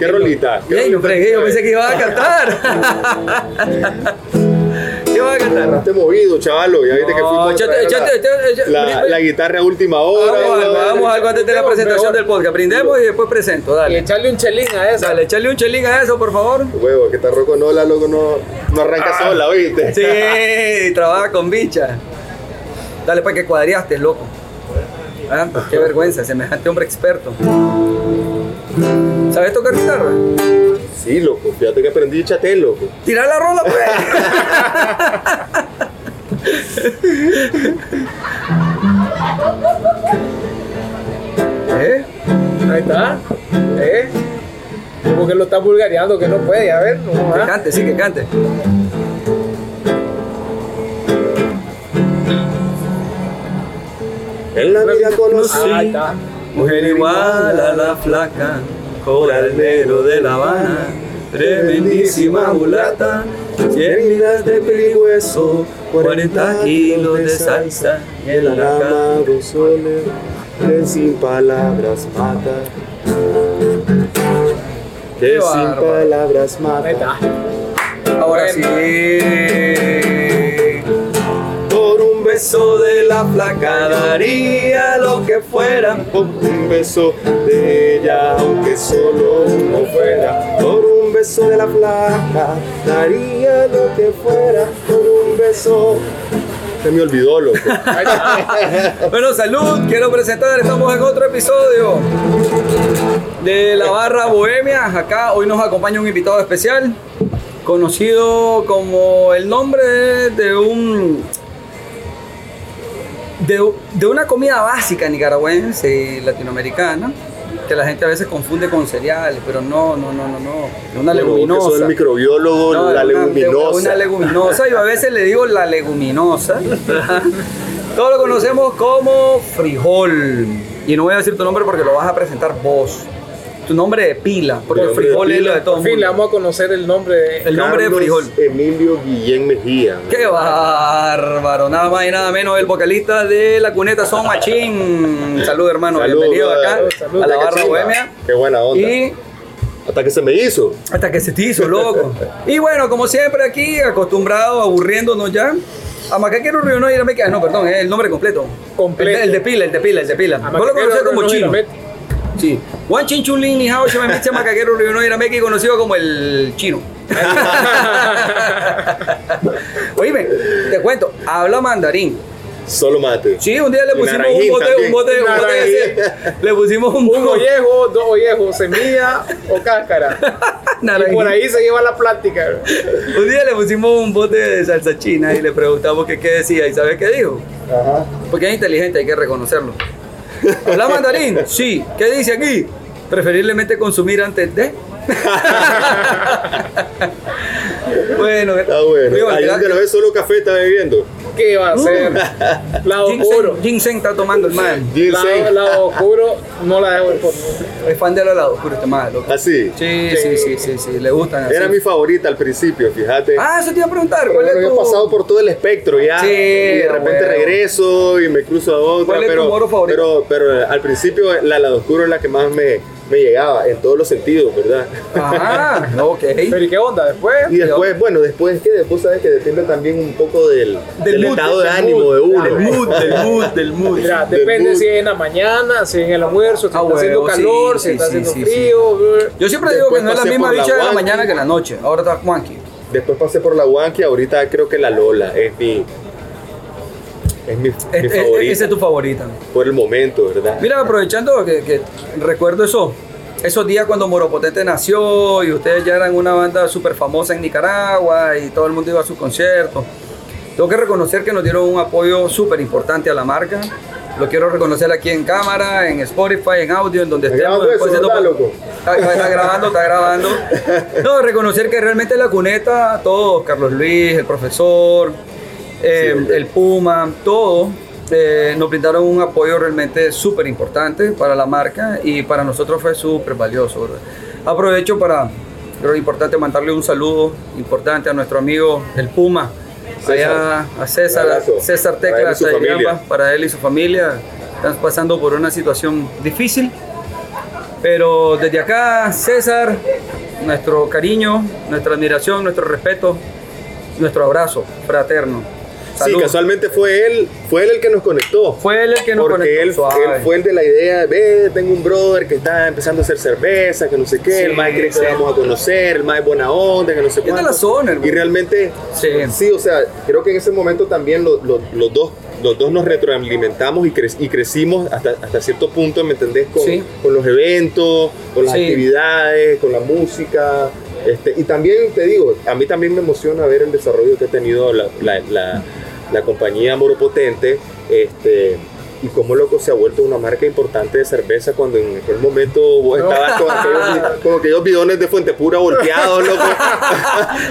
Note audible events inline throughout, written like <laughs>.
qué rolita? ¿Qué Bien, fregué, yo pensé que iba a cantar. ¿Qué <laughs> iba a cantar? Agarraste movido, chavalo. Ya viste que fuimos la, guitarra a última hora. Hagamos algo, hagamos algo antes de la presentación del podcast. Brindemos y después presento, Y dale. echarle un chelín a esa. Dale, echarle un chelín a eso, por favor. Huevo, que está roco no, la loco no, no arranca sola, ¿oíste? Ah. Sí, trabaja con bicha. Dale, para que cuadriaste, loco. Ah, Qué vergüenza, semejante hombre experto. ¿Sabes tocar guitarra? Sí, loco. Fíjate que aprendí chatel, loco. Tira la rola, pues. ¿Eh? Ahí está. ¿Eh? Como que lo está vulgareando, que no puede, a ver. No, Que ¿ah? cante, sí, que cante. En la vida conocí Ahí está. Mujer igual a la flaca, coral negro de La Habana, tremendísima mulata, 100 libras de peligüeso, 40 kilos de salsa y el aracán. amado soles que sin palabras mata. Que sin palabras mata. Ahora sí. Beso de la flaca daría lo que fuera. Por un beso de ella, aunque solo uno fuera. Por un beso de la flaca, daría lo que fuera. Por un beso. Se me olvidó, loco. <laughs> Bueno, salud, quiero presentar, estamos en otro episodio de la barra Bohemia. Acá hoy nos acompaña un invitado especial, conocido como el nombre de un de, de una comida básica nicaragüense y latinoamericana que la gente a veces confunde con cereales, pero no, no, no, no, no, una vos que leguminosa. sos el microbiólogo, No, la una- leguminosa. Una leguminosa, yo a veces le digo la leguminosa. <laughs> Todos lo conocemos como frijol. Y no voy a decir tu nombre porque lo vas a presentar vos. Tu nombre de pila, porque el frijol es lo de todo el fin le mundo. vamos a conocer el nombre de. El nombre de frijol. Emilio Guillén Mejía. ¡Qué bárbaro! Nada más y nada menos el vocalista de La Cuneta Son Machín. Salud, hermano. Salud, Bienvenido acá Salud, a la barra bohemia. Qué buena onda. Y Hasta que se me hizo. hasta que se te hizo, loco. y bueno, como siempre aquí, acostumbrado, aburriéndonos ya. A Macaquero Río no no, perdón, es el nombre completo. Completo. El, de- el de pila, el de pila, el de pila. Vos lo conocés Macaquero como no chino. Sí. Juan Chinchulín ni Hao Shememiche Macaquero Río no Irameque, conocido como el chino. <laughs> Oíme, te cuento, habla mandarín. Solo mate. Sí, un día le pusimos un bote, un bote, un bote de Naranjín. Le pusimos un Un ollejo, dos ollejos, semilla o cáscara. <laughs> Y por ahí se lleva la plática. Un día le pusimos un bote de salsa china y le preguntamos que qué decía y ¿sabes qué dijo? Ajá. Porque es inteligente, hay que reconocerlo. ¿Habla mandarín? Sí. ¿Qué dice aquí? Preferiblemente consumir antes de. <laughs> bueno, Está bueno. Ahí donde lo ves solo café está bebiendo. ¿Qué va a hacer? Lado oscuro. Ginseng, está tomando el man. Lado, Ginseng. lado oscuro no la dejo por Es fan de los lados oscuros este man, loco. Así. Sí, sí, sí, sí, sí, le gustan así. Era mi favorita al principio, fíjate. Ah, eso te iba a preguntar. Pero ¿Cuál bueno, es yo he tu... pasado por todo el espectro ya. Sí, y de repente bueno. regreso y me cruzo a otra. ¿Cuál es tu pero, moro favorito? Pero, pero al principio la lado oscuro es la que más me, me llegaba en todos los sentidos, ¿verdad? Ah, ok. <laughs> Pero ¿y qué onda después? Y después, bueno, después que después sabes que depende también un poco del, Del del mood, estado de del ánimo mood, de uno. Del mood, del mood, del mood. Mira, Del depende mood. si es en la mañana, si es en el almuerzo, si Ah, está haciendo calor, sí, si está sí, haciendo sí, frío. Yo siempre digo que no es la misma la bicha de la mañana que la noche. Ahora está Juanqui. Después pasé por la Wanky, ahorita creo que la Lola es mi, es mi, mi Es- favorita Esa es tu favorita. por el momento, ¿verdad? Mira, aprovechando que, que recuerdo eso, esos días cuando Moropotente nació y ustedes ya eran una banda súper famosa en Nicaragua y todo el mundo iba a sus conciertos. Tengo que reconocer que nos dieron un apoyo súper importante a la marca. Lo quiero reconocer aquí en cámara, en Spotify, en audio, en donde ¿Está estemos. eso, loco? Está, está- está grabando, está grabando. <laughs> No, reconocer que realmente la cuneta, todos, Carlos Luis, el profesor, eh, Sí, el Puma, todos eh, nos brindaron un apoyo realmente súper importante para la marca y para nosotros fue súper valioso. Aprovecho para, creo importante mandarle un saludo importante a nuestro amigo el Puma, César. allá a César. César Para Tecla. Yamba, para él y su familia. Están pasando por una situación difícil. Pero desde acá, César, nuestro cariño, nuestra admiración, nuestro respeto, nuestro abrazo fraterno. Sí, casualmente fue él, fue él el que nos conectó. Fue él el que nos Porque conectó. él, suave. él fue el de la idea de, ve, tengo un brother que está empezando a hacer cerveza, que no sé qué, Sí, el más quiere que lo vamos a conocer, el más es buena onda, que no sé Es de cuánto. la zona, hermano. Y realmente, Sí. sí, o sea, creo que en ese momento también lo- lo- los dos los dos nos retroalimentamos y, cre- y crecimos hasta, hasta cierto punto, ¿me entendés? Con, Sí. con los eventos, con las Sí. actividades, con la música. Este, y también te digo, a mí también me emociona ver el desarrollo que ha tenido la, la- la- la compañía Moro Potente. Este, y cómo loco se ha vuelto una marca importante de cerveza cuando en aquel momento vos estabas con aquellos, <laughs> con aquellos bidones de Fuente Pura volteados, loco. <laughs>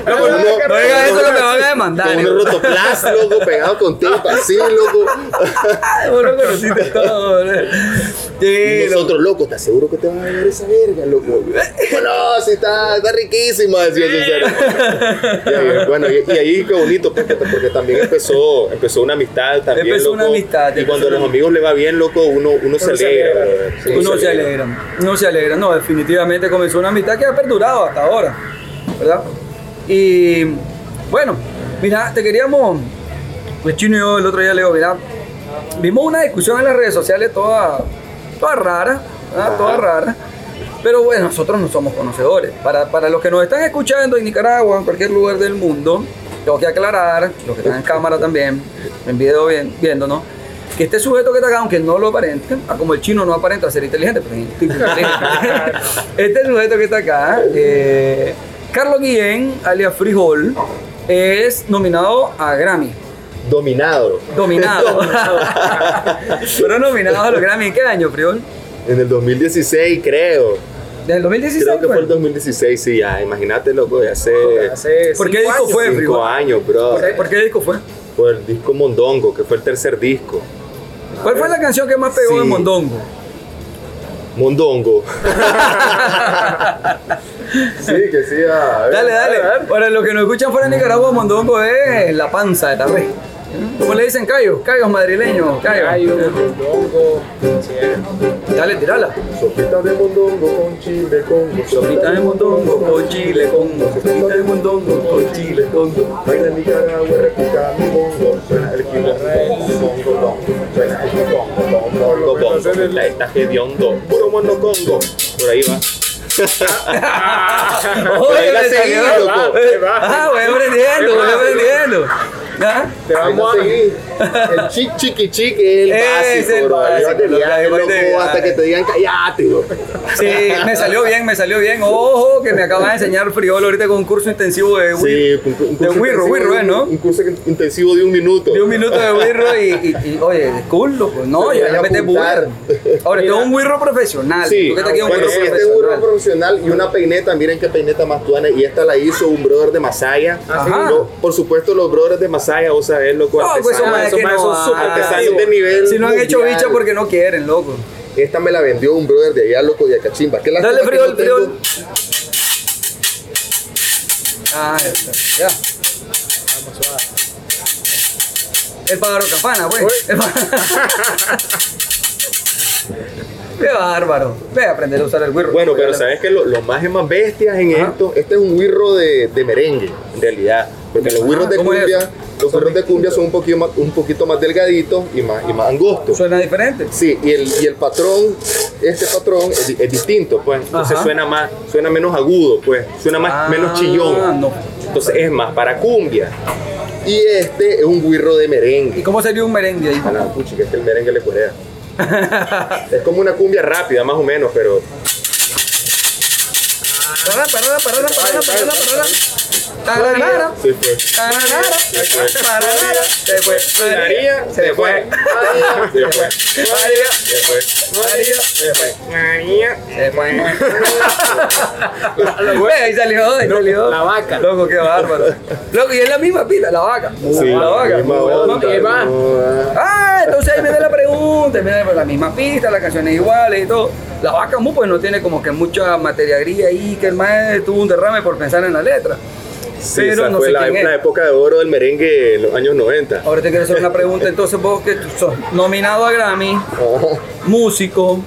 No, Con no, uno- no diga eso con me van a demandar, Con unos rotoplas, loco, pegados con tape así, loco. <laughs> Vos lo conociste todo, Y lo- nosotros, loco, ¿te aseguro que te van a ver esa verga, loco? Bueno, sí, está, está riquísima, decía ahí, bueno, y, y ahí qué bonito, porque, porque también empezó, empezó una amistad también, Empezó loco. una amistad, Y cuando los una- amigos le va bien, loco, uno, uno, se se alegra. uno se alegra, uno se alegra. No, definitivamente comenzó una amistad que ha perdurado hasta ahora, ¿verdad? Y bueno, mira, te queríamos, pues Chino y yo el otro día le digo, mira, vimos una discusión en las redes sociales toda, toda rara, ¿verdad? Ajá. toda rara. Pero bueno, nosotros no somos conocedores. Para, para los que nos están escuchando en Nicaragua, en cualquier lugar del mundo, tengo que aclarar, los que están en cámara también, en video bien- viéndonos, que este sujeto que está acá, aunque no lo aparente, ah, como el chino no aparenta ser inteligente, pero es inteligente. <laughs> este sujeto que está acá, eh, Carlos Guillén, alias Frijol, es nominado a Grammy. Dominado. Dominado. <laughs> <laughs> pero nominado a los Grammy. ¿En qué año, Frijol? En el 2016, creo. ¿Desde el 2016? Creo que fue fue? el 2016, sí, ya. Imagínate, loco, de hace Hace ¿Por qué cinco disco años. fue? cinco Frijol? años, bro. ¿Por qué, por qué disco fue? Fue el disco Mondongo, que fue el tercer disco. ¿Cuál fue la canción que más pegó Sí. de Mondongo? Mondongo. <laughs> sí, que sí. a ver. Dale, dale. Para los que nos escuchan fuera de Nicaragua, Mondongo es la panza de la red. ¿Cómo le dicen callos? Callos madrileños. Gallo, Callos. mondongo. Dale, tirala. Sopita de mondongo con chile con Sopita de mondongo con chile con Sopita de mondongo con chile con Baila en Nicaragua, repica mi bongo. Suena el quilombo, bongo, bongo. Suena el bongo. La está hediondo, puro monocongo. Por ahí va. <laughs> Ahí la me seguí, loco. Ah, voy aprendiendo, voy aprendiendo. ¿Ah? Te vamos a. seguí. El chic chiqui chic es el Es básico, el bro. básico, que viaje, loco, de hasta que te digan callate, bro. Sí, me salió bien, me salió bien. Ojo, que me acaba de enseñar Friol ahorita con un curso intensivo de Sí, un, De curso Wirro, intensivo Wirro, de ¿eh, un- no? Un curso intensivo de un minuto. De un minuto de wirro y, y, y, oye, cool, loco. No, ya le apuntar. wirro. Ahora, es un wirro profesional. Sí, Tú es un bueno, wirro este es un profesional. profesional y una peineta, miren qué peineta más tuana. Y esta la hizo un brother de Masaya. Ajá. Yo, por supuesto, los brothers de Masaya, vos sabés, loco, No, pues son más eso que más no son súper hay. artesanos de nivel Si no han hecho mundial. bicha porque no quieren, loco. Esta me la vendió un brother de allá, loco, de Acachimba. ¿Qué Dale, lástima que friol, no. Ah, ya está. Ya. El pájaro campana, pues. El pájaro- <laughs> Qué bárbaro. Ve a aprender a usar el wirro. Bueno, pero sabes que lo, lo más es más bestias en Ajá. esto, este es un wirro de, de merengue, en realidad. Porque los Ah, wirros de ¿cómo es cumbia, los wirros de cumbia son un poquito más, un poquito más delgaditos y más, y más angostos. Suena diferente. Sí, y el, y el patrón, este patrón es, di- es distinto, pues. Entonces Ajá. suena más, suena menos agudo, pues. Suena más, Ah, menos chillón. no. Entonces es más para cumbia. Y este es un guirro de ¿Y merengue. cómo sería un merengue ahí? A la puchi, que es que el merengue le corea. <laughs> es como una cumbia rápida, más o menos, pero. Tararara, tararara. Se fue. María, Se fue. María, se fue. María, Se fue. María, se fue. María. se fue. Ahí salió, ahí salió. La vaca. Loco, qué bárbaro. Loco, y es la misma pita, la vaca. Sí, la vaca. ah. Ah, entonces ahí viene la pregunta, ahí viene la misma pista, las canciones iguales y todo. La vaca mu pues no tiene como que mucha materiagría ahí, que el maestro tuvo un derrame por pensar en la letra. Sí, Pero esa no fue sé la, quién es. la época de oro del merengue en los años 90. Ahora te quiero hacer una pregunta, <laughs> entonces vos que sos nominado a Grammy, Ajá. músico,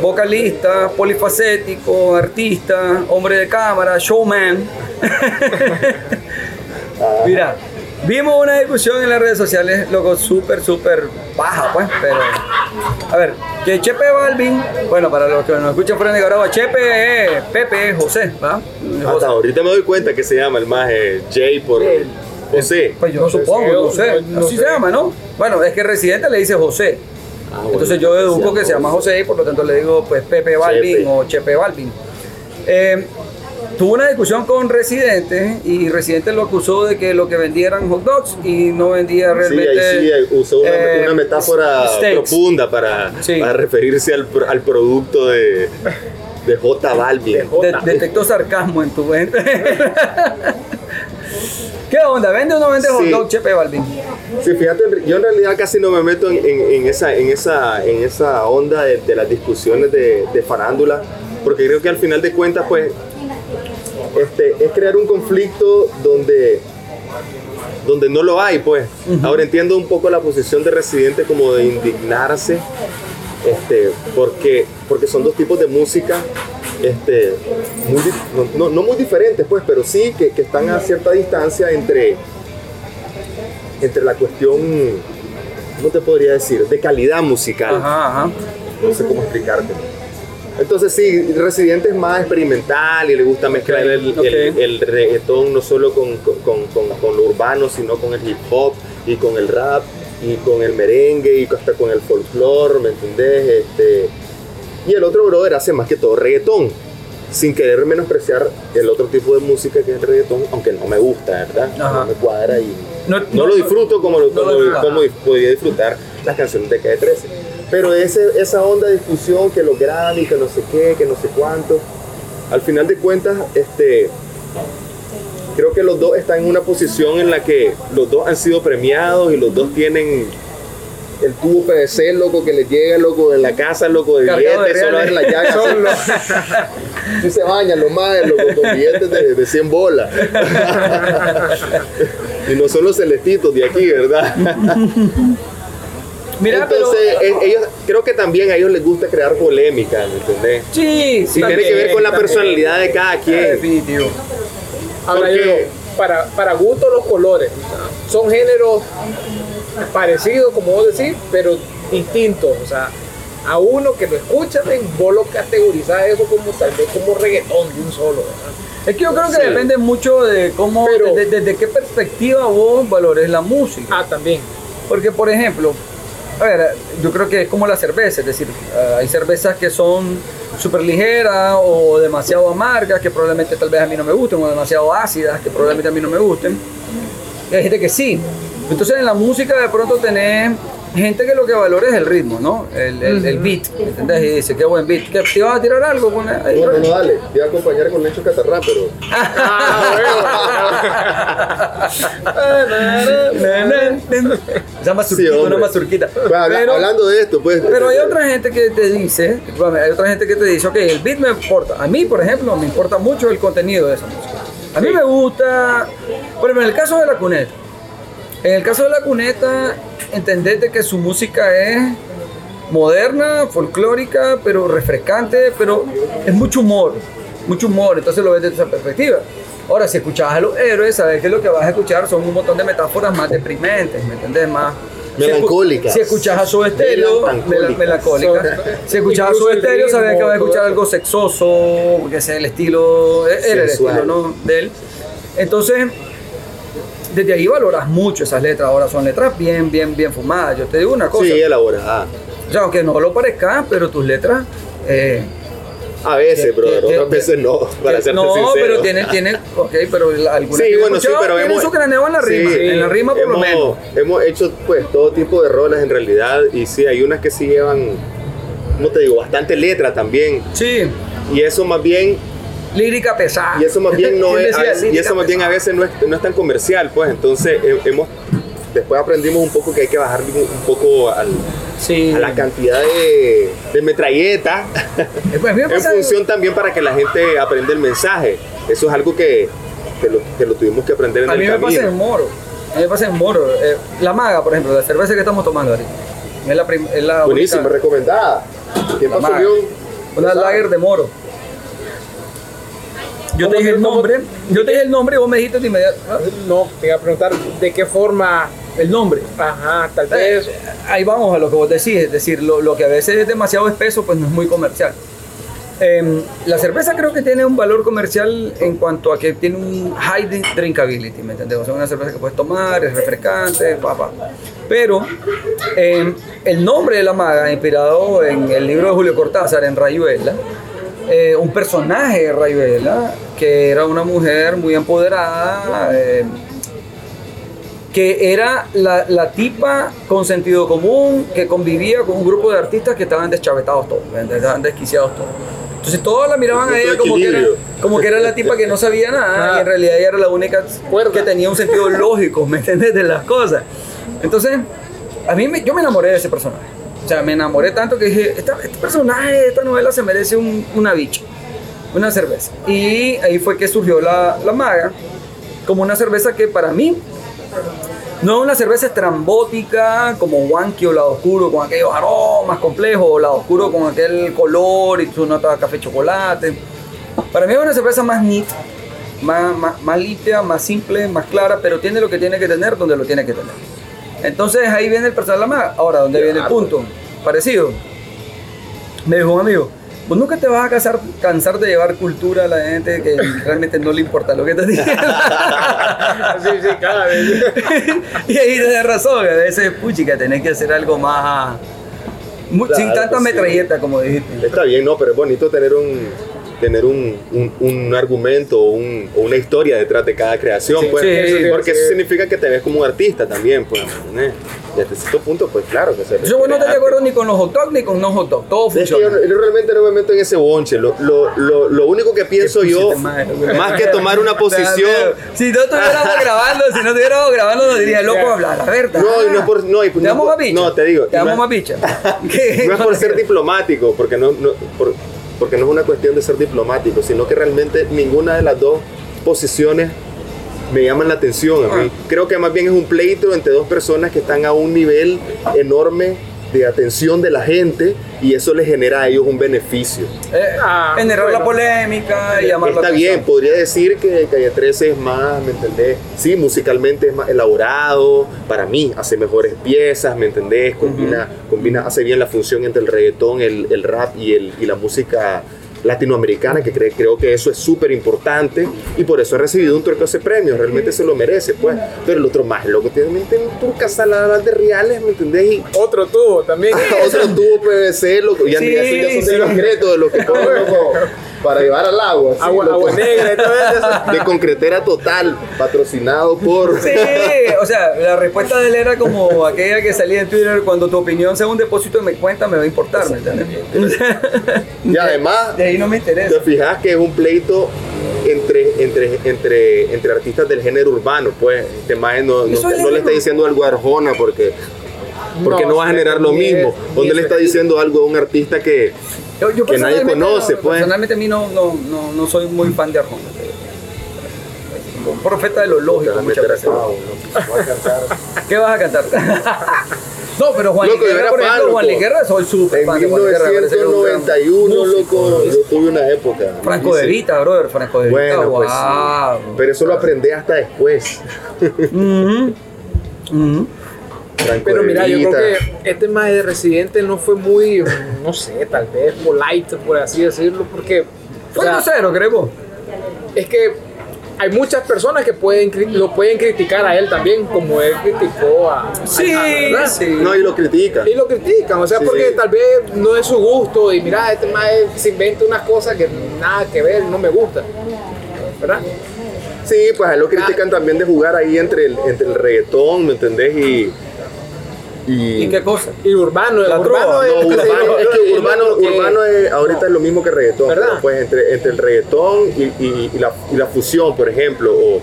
vocalista, polifacético, artista, hombre de cámara, showman. <laughs> Mira, vimos una discusión en las redes sociales, loco, súper, súper baja, pues, pero... A ver, que Chepe Balvin, bueno, para los que nos escuchan fuera de Nicaragua, Chepe es Pepe, José, ¿verdad? Hasta José. ahorita me doy cuenta que se llama el más Jay por José. Pues yo supongo, no sé, no así sé. se llama, ¿no? Bueno, es que Residente le dice José. Ah, bueno, Entonces yo deduzco que se llama José y por lo tanto le digo pues Pepe Balvin Chepe. o Chepe Balvin. Eh, tuvo una discusión con Residente y Residente lo acusó de que lo que vendía eran hot dogs y no vendía Sí, realmente. ahí sí ahí usó una, eh, una metáfora steaks. profunda para, Sí. para referirse al, al producto de, de J Balvin. De J. De- detectó sarcasmo en tu mente. <laughs> ¿Qué onda? ¿Vende o no vende hot Sí. dog Chepe Balvin? Sí, fíjate, yo en realidad casi no me meto en, en- en esa, en, esa, en esa onda de, de las discusiones de, de farándula, porque creo que al final de cuentas, pues, este, es crear un conflicto donde, donde no lo hay, pues. Ahora entiendo un poco la posición de Residente como de indignarse, este, porque, porque son dos tipos de música. Este, muy no, no- muy diferentes, pues, pero sí que, que están a cierta distancia entre, entre la cuestión, ¿cómo te podría decir? De calidad musical. Ajá, ajá. No sé cómo explicarte. Entonces sí, Residente es más experimental y le gusta mezclar el, ok. el- el reggaetón no solo con, con- con- con- lo urbano, sino con el hip hop y con el rap y con el merengue y hasta con el folclore, ¿me entendés? Este, y el otro brother hace más que todo reggaetón, sin querer menospreciar el otro tipo de música que es el reggaetón, aunque no me gusta, ¿verdad? Ajá. No me cuadra y No- no, no- lo disfruto como, lo, como, como podía disfrutar las canciones de K13. Pero ese, esa onda de discusión que los Grammy, que no sé qué, que no sé cuánto, al final de cuentas, este, creo que los dos están en una posición en la que los dos han sido premiados y los dos tienen el tubo PVC, loco, que les llega, loco, en la casa, loco, de Cargado de billetes, solo en la llaga. <laughs> Solo. <laughs> Sí se bañan los madres, loco, con billetes de, de 100 bolas. <laughs> y no son los celestitos de aquí, ¿verdad? Mira, Entonces, pero. eh, ellos, creo que también a ellos les gusta crear polémica, ¿me entendés? Sí, sí. Y tiene que ver con la también. personalidad de cada quien. Definitivo. Ahora Porque- yo para, para gusto los colores. Son géneros parecidos, como vos decís, pero distintos. O sea, a uno que lo escucha, vos lo categorizás eso como tal vez como reggaetón de un solo. ¿verdad? Es que yo creo que Sí. depende mucho de cómo, desde qué perspectiva vos valores la música. Ah, también. Porque, por ejemplo, a ver, yo creo que es como la cerveza, es decir, eh, hay cervezas que son súper ligeras o demasiado amargas, que probablemente tal vez a mí no me gusten, o demasiado ácidas, que probablemente a mí no me gusten. Y hay gente que sí. Entonces en la música de pronto tenés gente que lo que valora es el ritmo, ¿no? El, el, el beat, ¿entendés? Y dice, qué buen beat. ¿Qué, ¿Te ibas a tirar algo? Con No, no, no, dale. Te voy a acompañar con Necho Catarrá, pero. <laughs> Esa mazurquita, Sí, una mazurquita. Pues, habla- Pero- hablando de esto, pues. Pero hay otra gente que te dice, hay otra gente que te dice, ok, el beat me importa. A mí, por ejemplo, me importa mucho el contenido de esa música. A mí me gusta, por ejemplo, en el caso de la cuneta. En el caso de la cuneta, entendés de que su música es moderna, folclórica, pero refrescante, pero es mucho humor, mucho humor, entonces lo ves desde esa perspectiva. Ahora, si escuchas a los héroes, sabes que lo que vas a escuchar son un montón de metáforas más deprimentes, ¿me entendés? Más Melancólicas. Si escuchas a su estéreo, Melancólicas. Si escuchas a su estéreo, sabes que vas a escuchar algo sexoso, ese es el estilo, era el estilo ¿no? de él. Entonces, desde ahí valoras mucho esas letras. Ahora son letras bien, bien, bien fumadas. Yo te digo una cosa. Sí, elaborada. O sea, aunque no lo parezca, pero tus letras. eh, A veces, que- brother. que- Otras que- veces no, para serte no, sincero. pero tienen, tienen, ok, pero algunas Sí, bueno, sí, pero hemos... su en la rima, sí, en la rima por lo menos. Hemos hecho, pues, todo tipo de roles en realidad. Y sí, hay unas que sí llevan, ¿cómo te digo? Bastante letra también. Sí, Y eso más bien lírica pesada. Y eso más bien <laughs> no ¿Quién es, a veces- y eso más bien a veces no es, no es tan comercial, pues entonces he- hemos después aprendimos un poco que hay que bajar un, un poco al- Sí. a la cantidad de, de metralleta Eh, pues, a me en función también para que la gente aprenda el mensaje. Eso es algo que, que lo, que lo tuvimos que aprender en A el mí me camino. pasa en Moro. A mí me pasa en Moro. Eh, la maga, por ejemplo, la cerveza que estamos tomando ahorita. Es la, es la Buenísima, única- recomendada. ¿Quién La pasó, maga. León? Una lager de moro. Yo te ¿Cómo dije el cómo- nombre, yo te dije el nombre y vos me dijiste de inmediato ah, No, te iba a preguntar de qué forma. el nombre. Ajá, tal Eh, vez. ahí vamos a lo que vos decís, es decir, lo, lo que a veces es demasiado espeso, pues no es muy comercial. Em, la cerveza creo que tiene un valor comercial en cuanto a que tiene un high dri- drinkability, ¿me entendés? O sea, una cerveza que puedes tomar, es refrescante, papá. Pero em, el nombre de la maga, inspirado en el libro de Julio Cortázar, en Rayuela, eh, un personaje de Rayuela, que era una mujer muy empoderada, em, que era la, la tipa con sentido común que convivía con un grupo de artistas que estaban deschavetados todos, ¿me estaban desquiciados todos. Entonces todos la miraban a ella como que, era, como que era la tipa que no sabía nada y en realidad ella era la única Cuerda. que tenía un sentido lógico, ¿me entiendes? De las cosas. Entonces, a mí me- yo me enamoré de ese personaje. O sea, me enamoré tanto que dije, esta- este personaje, esta novela se merece un- una bicha, una cerveza. Y ahí fue que surgió la, la maga, como una cerveza que para mí no es una cerveza estrambótica como Wanky o Lado Oscuro con aquellos aromas complejos o Lado Oscuro con aquel color y su nota de café chocolate. Para mí es una cerveza más neat, más, más, más limpia, más simple, más clara, pero tiene lo que tiene que tener donde lo tiene que tener. Entonces ahí viene el personal de la maga. Ahora, ¿dónde viene el punto? Parecido. Me dijo un amigo, vos nunca te vas a casar- cansar de llevar cultura a la gente que <laughs> realmente no le importa lo que te digan. <laughs> Sí, sí, cada <laughs> vez. y ahí tenés razón, a veces, puchica, tenés que hacer algo más. Claro, sin tanta sí. metralleta, como dijiste. Está bien, no, pero es bonito tener un tener un, un, un argumento o, un- o una historia detrás de cada creación, Sí, pues, sí, porque eso significa que te ves como un artista también, pues. Y hasta cierto punto, pues claro que se Yo no estoy de requiere acuerdo ni con los hot dogs ni con no hot dogs, todo Es que yo, funciona. yo realmente no me meto en ese bonche. Lo, lo, lo, lo único que pienso yo, más que tomar una <laughs> posición. Si no estuviéramos <laughs> grabando, si no estuviéramos grabando, nos diría loco hablar, la verdad. No, y no es por- no, y ¿Te no damos por- no, te digo, ¿Te damos no- más bicha? ¿Qué? <laughs> No es por ser diplomático, porque no, no- por- porque no es una cuestión de ser diplomático, sino que realmente ninguna de las dos posiciones me llaman la atención a mí. Ah. Creo que más bien es un pleito entre dos personas que están a un nivel enorme de atención de la gente y eso les genera a ellos un beneficio. Eh, Ah, generar bueno. la polémica y llamar la Está bien, atención. podría decir que Calle 13 es más, ¿me entendés? Sí, musicalmente es más elaborado, para mí hace mejores piezas, ¿me entendés? Combina, combina hace bien la función entre el reggaetón, el, el rap y, el, y la música latinoamericana, que cre- creo que eso es súper importante y por eso ha recibido un torque ese premio, realmente se lo merece, pues. Pero el otro más loco, tiene un turca salada de reales, ¿me entendés? Y <laughs> Otro tubo también. <laughs> otro tubo PVC, loco, ya, Sí, ya son- ya son sí. de los secretos de lo que <laughs> loco, para llevar al agua. Agua, agua negra y todo eso. de concretera total, patrocinado por. Sí, o sea, la respuesta de él era como aquella que salía en Twitter, cuando tu opinión sea un depósito de mi cuenta, me va a importar, ¿me entiendes? Y además, De ahí no me interesa. te fijas que es un pleito entre, entre, entre, entre artistas del género urbano, pues. Este maje no, no, no le está diciendo algo a Arjona porque. Porque no, va a generar lo mismo. O no le es- está diciendo algo a un artista que. Yo, yo que nadie conoce, no- pues. Personalmente a mí no, no, no, no soy muy fan de Arjona. Un profeta de lo lógico muchas cantar. <laughs> ¿Qué vas a cantar? <laughs> no, pero Juan Loco, yo Liguerra, era por ejemplo, Juan. Liguerra, soy súper En fan de Juan Liguerra. gran 1991, músico. loco, yo tuve una época. Franco de. Vita, brother, Franco de Vita, Bueno, pues sí. Pero eso lo aprendí hasta después. Pero mira, yo creo que este más de residente no fue muy, no sé, tal vez polite, por así decirlo, porque o Fue sea, grosero, creo. es que hay muchas personas que pueden lo pueden criticar a él también, como él criticó a, Sí, sí. No, y lo critica. Y lo critican, o sea, Sí, porque sí. tal vez no es su gusto y mira, este más se inventa unas cosas que nada que ver, no me gusta. ¿Verdad? Sí, pues a él lo critican también de jugar ahí entre el, entre el reggaetón, ¿me entendés? Y. y- ¿Y qué cosa? Y urbano, La urbano es, No, es- urbano, es que urbano, urbano es, ahorita es lo mismo que reggaetón, ¿Verdad? pues entre, entre el reggaetón y, y- y la, y la fusión, por ejemplo, o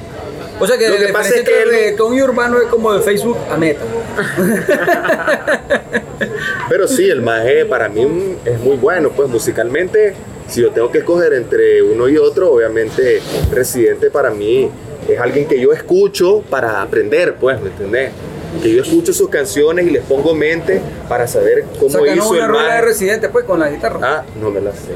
O sea que, Lo que pasa es que él- reggaetón y urbano es como de Facebook a Meta. <laughs> Pero sí, el maje para mí es muy bueno, pues musicalmente, si yo tengo que escoger entre uno y otro, obviamente Residente para mí es alguien que yo escucho para aprender, pues, ¿me entendés? Que yo escucho sus canciones y les pongo mente para saber cómo Sácanos hizo una el rola de residente, pues, con la guitarra. Ah, no me la sé,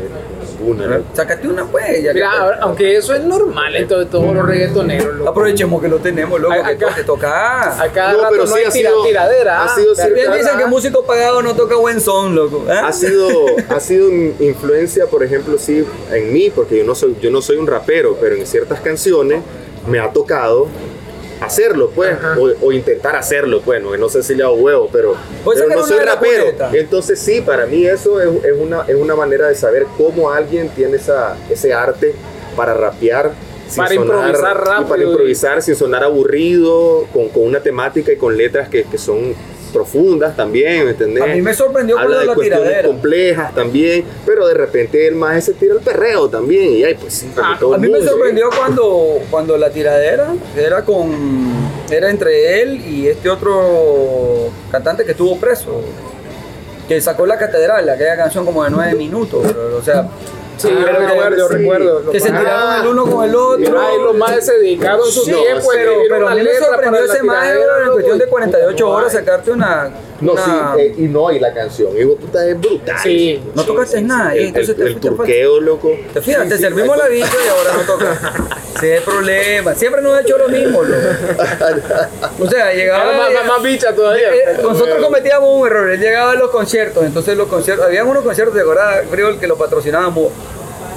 ninguna. Sácate una, pues. Ya que- Mira, ahora, aunque eso es normal en todo- todos los reggaetoneros. loco. Aprovechemos que lo tenemos, loco, A- que acá- te toca. A cada No, rato pero no sí hay ha tira- sido- tiradera. ha ah, sido verdad. dicen que músico pagado no toca buen son, loco. ¿eh? ha sido ha sido in- influencia por ejemplo sí en mí porque yo no soy yo no soy un rapero pero en ciertas canciones me ha tocado hacerlo pues o, o intentar hacerlo pues no, no sé si le hago huevo pero, sacar no soy rapero. entonces sí para mí eso es, es una es una manera de saber cómo alguien tiene esa ese arte para rapear sin Para improvisar y rápido para improvisar sin sonar aburrido con, con una temática y con letras que, que son profundas también, ¿me entendés? A mí me sorprendió Habla con de la cuestiones tiradera. complejas también, pero de repente el más se tira el perreo también y ay, pues sí, como Ah, todo A el mí me mundo, sorprendió cuando, cuando la tiradera era con era entre él y este otro cantante que estuvo preso, que sacó la catedral, aquella canción como de nueve minutos, pero, o sea, Sí, Ah, yo recuerdo, yo sí. recuerdo. que se tiraron el uno con el otro. Ay, los más se dedicaron su Sí, tiempo pero- pero a mí me sorprendió ese maestro en cuestión de y- 48 horas sacarte una... No, una- sí, eh, y no, y la canción, hijo, puta, es brutal. Sí. No tocaste nada, El, y entonces el- te el turqueo, loco. Te fijas, Sí, te sí, servimos la bicha y ahora no <laughs> toca. Sí, hay problema. Siempre nos ha hecho lo mismo, loco. O sea, llegaba. Más, más, más bicha todavía. Eh, nosotros cometíamos un error, él llegaba a los conciertos, entonces los conciertos, habían unos conciertos de Corada, creo que lo patrocinábamos.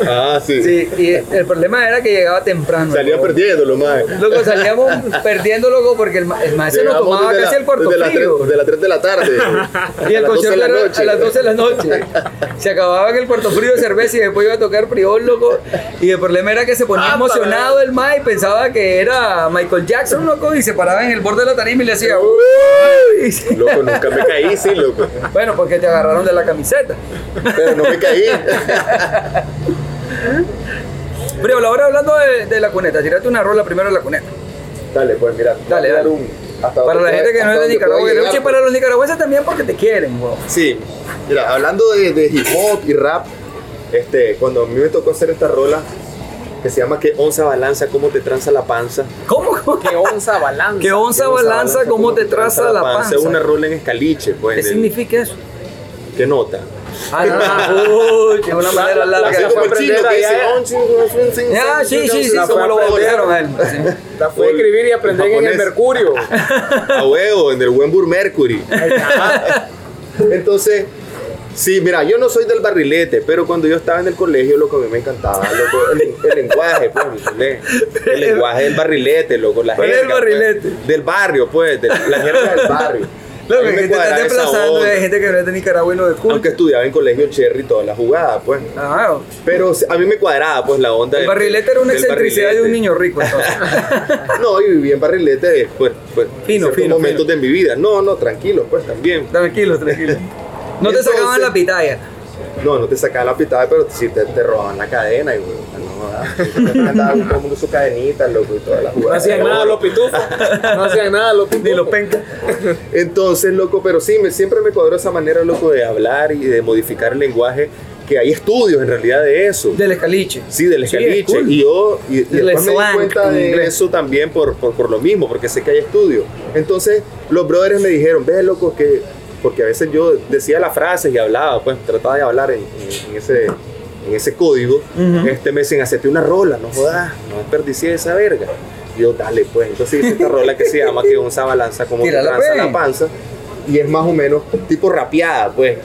Ah, sí. Sí, y el problema era que llegaba temprano. Salía loco. perdiendo, lo más. Loco, salíamos perdiendo, loco, porque el, ma- el maestro nos tomaba casi el cuarto desde frío. 3 de las 3 de la tarde. <laughs> Y el las 12 de concierto era a las 12 de la noche. <laughs> Se acababa en el puerto frío de cerveza y después iba a tocar Priol, loco. Y el problema era que se ponía Ah, emocionado el ma y pensaba que era Michael Jackson, loco, y se paraba en el borde de la tarima y le hacía "Uy". <laughs> Loco, nunca me caí, sí, loco. Bueno, porque te agarraron de la camiseta. Pero no me caí. Pero ahora hablando de, de la cuneta, tírate una rola primero de la cuneta. Dale, pues mira. Dale, dale. un- hasta Para la gente que no es de Nicaragua, y para los nicaragüenses también porque te quieren, weón. Sí, mira, hablando de, de hip hop y rap, este, cuando a mí me tocó hacer esta rola que se llama Que onza balanza, cómo te tranza la panza. ¿Cómo? Que onza balanza. Que onza balanza, cómo te traza la panza. Es una rola en escaliche, pues. ¿Qué significa eso? ¿Qué nota? Ah, no, no, uy, de una manera la- la- Así larga. fue como el chino aprender que dice, allá. "On, ching, on, ching, ching, Ah, sí, sí, sí, la como fue lo a él. <laughs> La fue escribir y aprender en el. Mercurio. <laughs> A huevo, en el Wembur Mercury. Entonces, sí, mira, yo no soy del barrilete, pero cuando yo estaba en el colegio, lo que a mí me encantaba, loco, el, el lenguaje, pues. <laughs> El lenguaje del barrilete, loco, la ¿Cuál es el pues, barrilete? del barrio, pues, de la jerga del barrio. Lo que te estás desplazando de gente que no es de Nicaragua y no de Cuba. Aunque estudiaba en colegio Cherry toda la jugada, pues. Ah, Pero a mí me cuadraba, pues, la onda el del- barrilete era una excentricidad de un niño rico, entonces. <laughs> No, y viví en barrilete, pues, pues Fino, fino, momentos fino. de mi vida. No, no, tranquilo, pues, también. tranquilo, tranquilo. <laughs> No te Entonces- sacaban la pitaya. No, no te sacaban la pitada, pero sí te, te robaban la cadena y güey, no jodas. Andaban todo el mundo su cadenita, loco, y toda la No jugada. hacían nada los pitufos. No hacían nada los pitufos. Ni los pencas. Entonces, loco, pero sí, me, siempre me cuadró esa manera, loco, de hablar y de modificar el lenguaje, que hay estudios en realidad de eso. Del escaliche. Sí, del Sí, escaliche. es cool. Y yo y, y después me di cuenta en de inglés. eso también por, por, por lo mismo, porque sé que hay estudios. Entonces, los brothers me dijeron, ve, loco, que... Porque a veces yo decía las frases y hablaba, pues trataba de hablar en, en- en ese, en ese código. Este me decían, hacete una rola, no jodas, no desperdicies esa verga. Y yo, dale, pues. Entonces hice esta rola que se llama Que onza balanza, como que Tírala, tranza pues. la panza. Y es más o menos tipo rapeada, pues.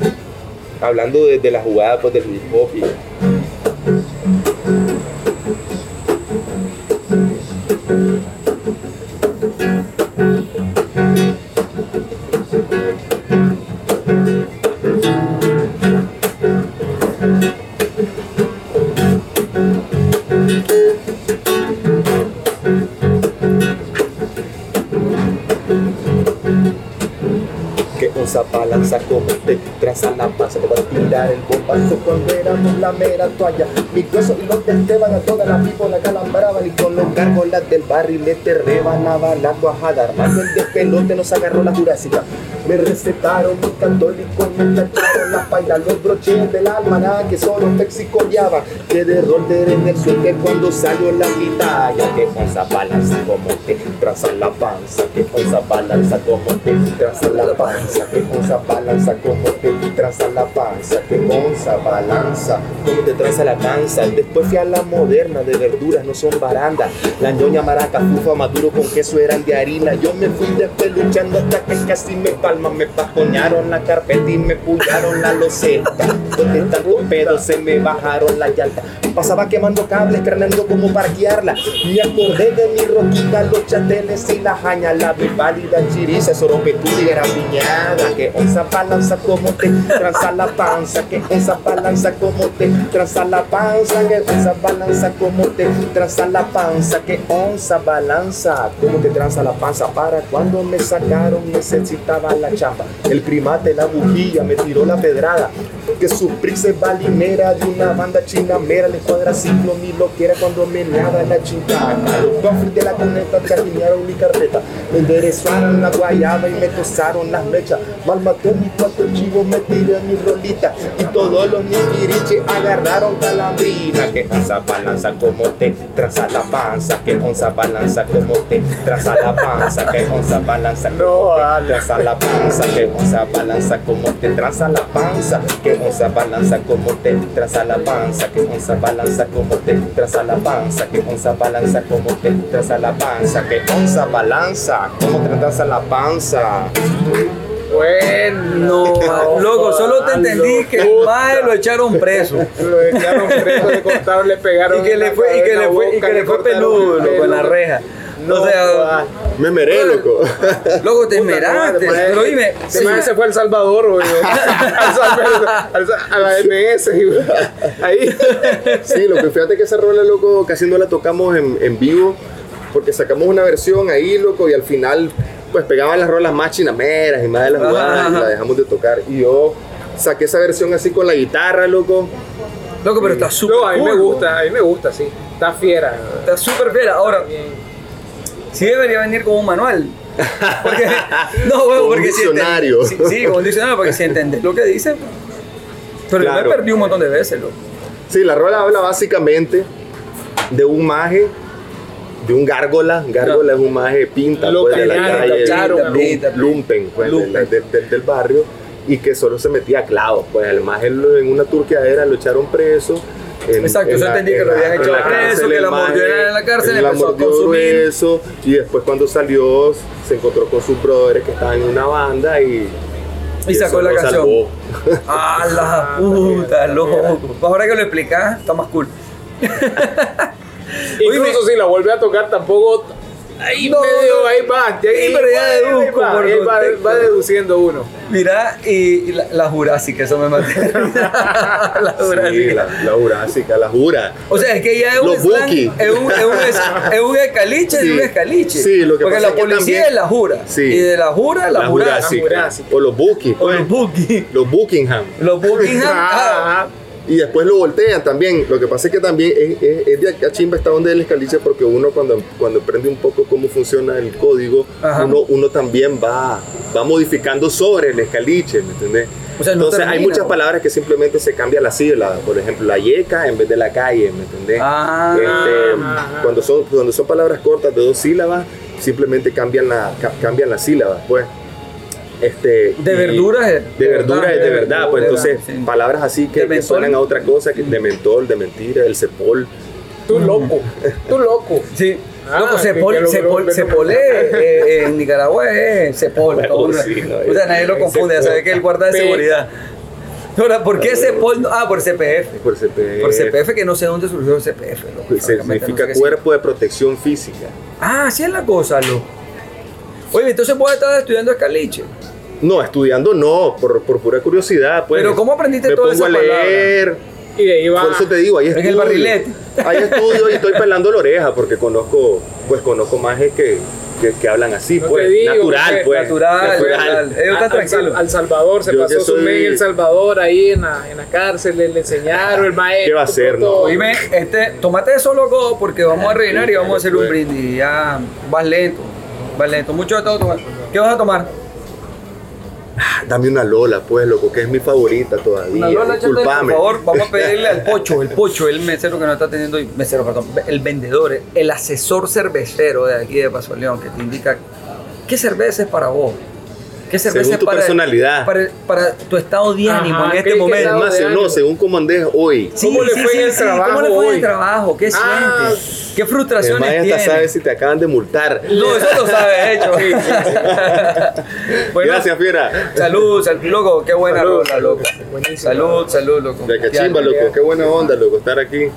Hablando de, de la jugada pues, del hip hop y, te traza la panza, te va a tirar el bombazo cuando la mera toalla. Mi hueso y los van a toda la pipo, la calambraba guayaban y con los gárgolas del barrilete rebanaba la cuajada. Armando el despelote nos agarró la jurásica. Me recetaron mi católico, me tacharon la paila, los broches del almaná que solo mexicoleaban. Que de roller en el suerte cuando salió la pitaya. Que onza balanza como te traza la panza. Que onza balanza como te traza la panza. Que onza balanza como te traza la panza. Que onza balanza como te traza la panza. Después fui a la moderna de verduras, no son barandas. La ñoña maraca, fufa, maduro con queso eran de harina. Yo me fui despeluchando hasta que casi me palma. Me pajoñaron la carpeta y me pullaron la loseta. Porque tanto pedo se me bajaron la llanta. Pasaba quemando cables, craneando como parquearla. Me acordé de mi roquita, los chateles y la jaña. La válida chiriza, soropetuda y viñada. Que onza balanza como te tranza la panza. Que onza balanza como te tranza la panza. Que onza balanza como te tranza la panza. Que onza balanza como te tranza la panza. Para cuando me sacaron necesitaba la chapa. El primate, la bujía, me tiró la pedrada. Que su prix balinera de una banda chinamera le cuadra ciclo ni lo que era cuando me meaba la chingaca. Los cofres de la conecta jardinearon mi carpeta. Me enderezaron la guayaba y me tosaron las mechas. Mal maté mis cuatro chivos, me tiré mi rolita. Y todos los agarraron calambrina. Que onza balanza como te traza la panza. Que onza balanza como te traza la panza. Que onza balanza como te traza la panza. Que onza balanza como te traza la panza. Que onza balanza como te traza la panza. Que onza balanza como te traza la panza. Que onza balanza como te traza la panza. Que onza balanza como te traza la panza. Bueno, No, loco, solo te entendí que el lo echaron preso. <laughs> Lo echaron preso, le cortaron, le pegaron. Y que le fue, y que le fue, y que le fue peludo, el loco, en la reja. No, o sea, jodas. Me meré, loco. loco, te esmeraste. Pero dime, se fue a El Salvador, güey. <laughs> Al Salvador, al Sa- a la MS, güey. Ahí. Sí, lo que fíjate que esa rola, loco, casi no la tocamos en, en vivo, porque sacamos una versión ahí, loco, y al final, pues pegaban las rolas más chinameras y más de las Ajá, guanas, y la dejamos de tocar. Y yo saqué esa versión así con la guitarra, loco. loco, pero está súper No, a mí me gusta, a mí me gusta, sí. Está fiera. Está súper fiera. Ahora, sí debería venir con un manual. Porque, <laughs> no, un porque si diccionario. enten- sí, sí, con un diccionario, porque si entendés lo que dicen. Pero yo Claro. me perdí un montón de veces, loco. Sí, la rola habla básicamente de un maje, de un gárgola. Gárgola es un maje pinta Lo pues, de la calle, pinta, lumpen, pues, lumpen. de la- de- de- del barrio, y que solo se metía a clavos. Pues el maje en una turqueadera lo echaron preso. En- Exacto, en yo la- entendí que lo la- habían la preso, cárcel, que el la maje- mordieron en la cárcel, la empezó a mordió consumir. grueso, y después cuando salió se encontró con sus brothers que estaban en una banda y Y sacó eso la canción. salvó. ¡Ah, la <laughs> puta, loco! Ahora que lo explicas, está más cool. <laughs> Incluso si la vuelve a tocar, tampoco. Ahí No, medio, no. ahí va. Sí, pero ya ahí deduzco va, ahí va, deduciendo uno. Mira, y, la, la Jurásica, eso me maté. <laughs> la Sí, Jurásica. la, la jurásica, la jura. O sea, es que ya es un Los slang, es un, es un, es- es un escaliche de Sí. un escaliche. Sí, lo que Porque pasa la policía también- es la jura. Sí. Y de la jura, la, La jurásica. jurásica. Jurásica. O los Buki. O los Buki. Los Buckingham. Los Buckingham. <laughs> ah, Ah, Y después lo voltean también. Lo que pasa es que también es, es, es de acá chimba está donde el escaliche porque uno cuando, cuando aprende un poco cómo funciona el código, Ajá. uno, uno también va, va modificando sobre el escaliche, ¿me entendés? O sea, no Entonces hay muchas ¿no? palabras que simplemente se cambia la sílaba. Por ejemplo, la yeca en vez de la calle, ¿me entendés? Ah. Este, cuando, son, cuando son palabras cortas de dos sílabas, simplemente cambian la, ca- cambian las sílabas, pues. Este, De verduras es de verdura es de verdad, pues de entonces verdad, sí. palabras así que, De que suenan a otra cosa, que de mentol, de mentira, el cepol. tú loco. Tú loco. Sí. Ah, que- Cepol, Cepol, eh, en Nicaragua es Cepol. Bueno, todo una- sí, no, o sea, nadie lo confunde, ya sabe que el guarda de seguridad. Ahora, ¿por qué Cepol? no? Ah, por CPF. Por CPF. Por CPF, que no sé dónde surgió el CPF. loco, Pues, significa no cuerpo de protección física. Ah, así es la cosa, loco. Oye, entonces vos estás estudiando escaliche. No, estudiando no, por, por pura curiosidad. Pues, Pero, ¿cómo aprendiste Me todas pongo a leer. Y de ahí va. Por eso te digo, ahí En el estudio. barrilete. Ahí <laughs> estudio y estoy pelando la oreja porque conozco, pues conozco más que, que, que hablan así, No pues. digo, natural, pues. natural, natural. Ellos A- están al, Sal- tranquilos. al Salvador se Yo pasó su mes en El Salvador ahí en la, en la cárcel, le, le enseñaron el maestro. ¿Qué va a hacer, no? todo. Oíme, este, tomate eso, loco, porque vamos a rellenar y vamos a hacer un Bueno. brindis. Ya vas lento, vas lento. Mucho de todo. ¿Qué vas a tomar? Dame una Lola, pues, loco, que es mi favorita todavía. Una Lola, por favor, vamos a pedirle al <laughs> Pocho, el Pocho, el mesero que nos está teniendo, mesero, perdón, el vendedor, el asesor cervecero de aquí de Paso León, que te indica qué cerveza es para vos. ¿Qué cerveza Según tu para, personalidad. Para, para tu estado de Ajá, ánimo en ¿qué- este momento. más, de no, según cómo andes hoy. ¿Cómo le fue el trabajo ¿Cómo le fue en el hoy? trabajo? ¿Qué Ah, sientes? ¿Qué frustraciones hasta tienes? sabes si te acaban de multar. No, eso lo sabes, hecho. <laughs> Bueno, Gracias, fiera. Salud, loco, qué buena Salud, rola, loco. buenísimo. Salud, salud, loco. De que Ya, chimba, loco. Qué buena onda, loco, estar aquí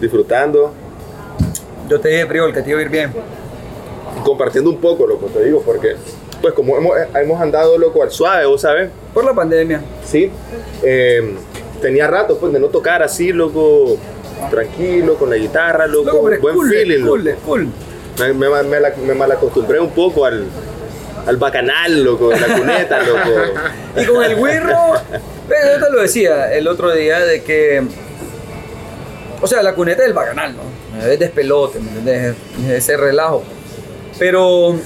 disfrutando, Yo te dije, Priol, que te iba a ir bien. compartiendo un poco, loco, te digo, porque, pues, como hemos, hemos andado, loco, al suave, vos sabes, Por la pandemia. sí. Eh, tenía rato, pues, de no tocar así, loco, tranquilo, con la guitarra, loco, Loco, pero es buen cool, es feeling, cool, loco. es cool. Me, me, me, la- me malacostumbré un poco al, al bacanal, loco, la cuneta, <laughs> loco. Y con el güirro, eh, yo te lo decía el otro día de que. O sea, la cuneta del bacanal, ¿no? Es despelote, ¿me entiendes? Es ese relajo. Pero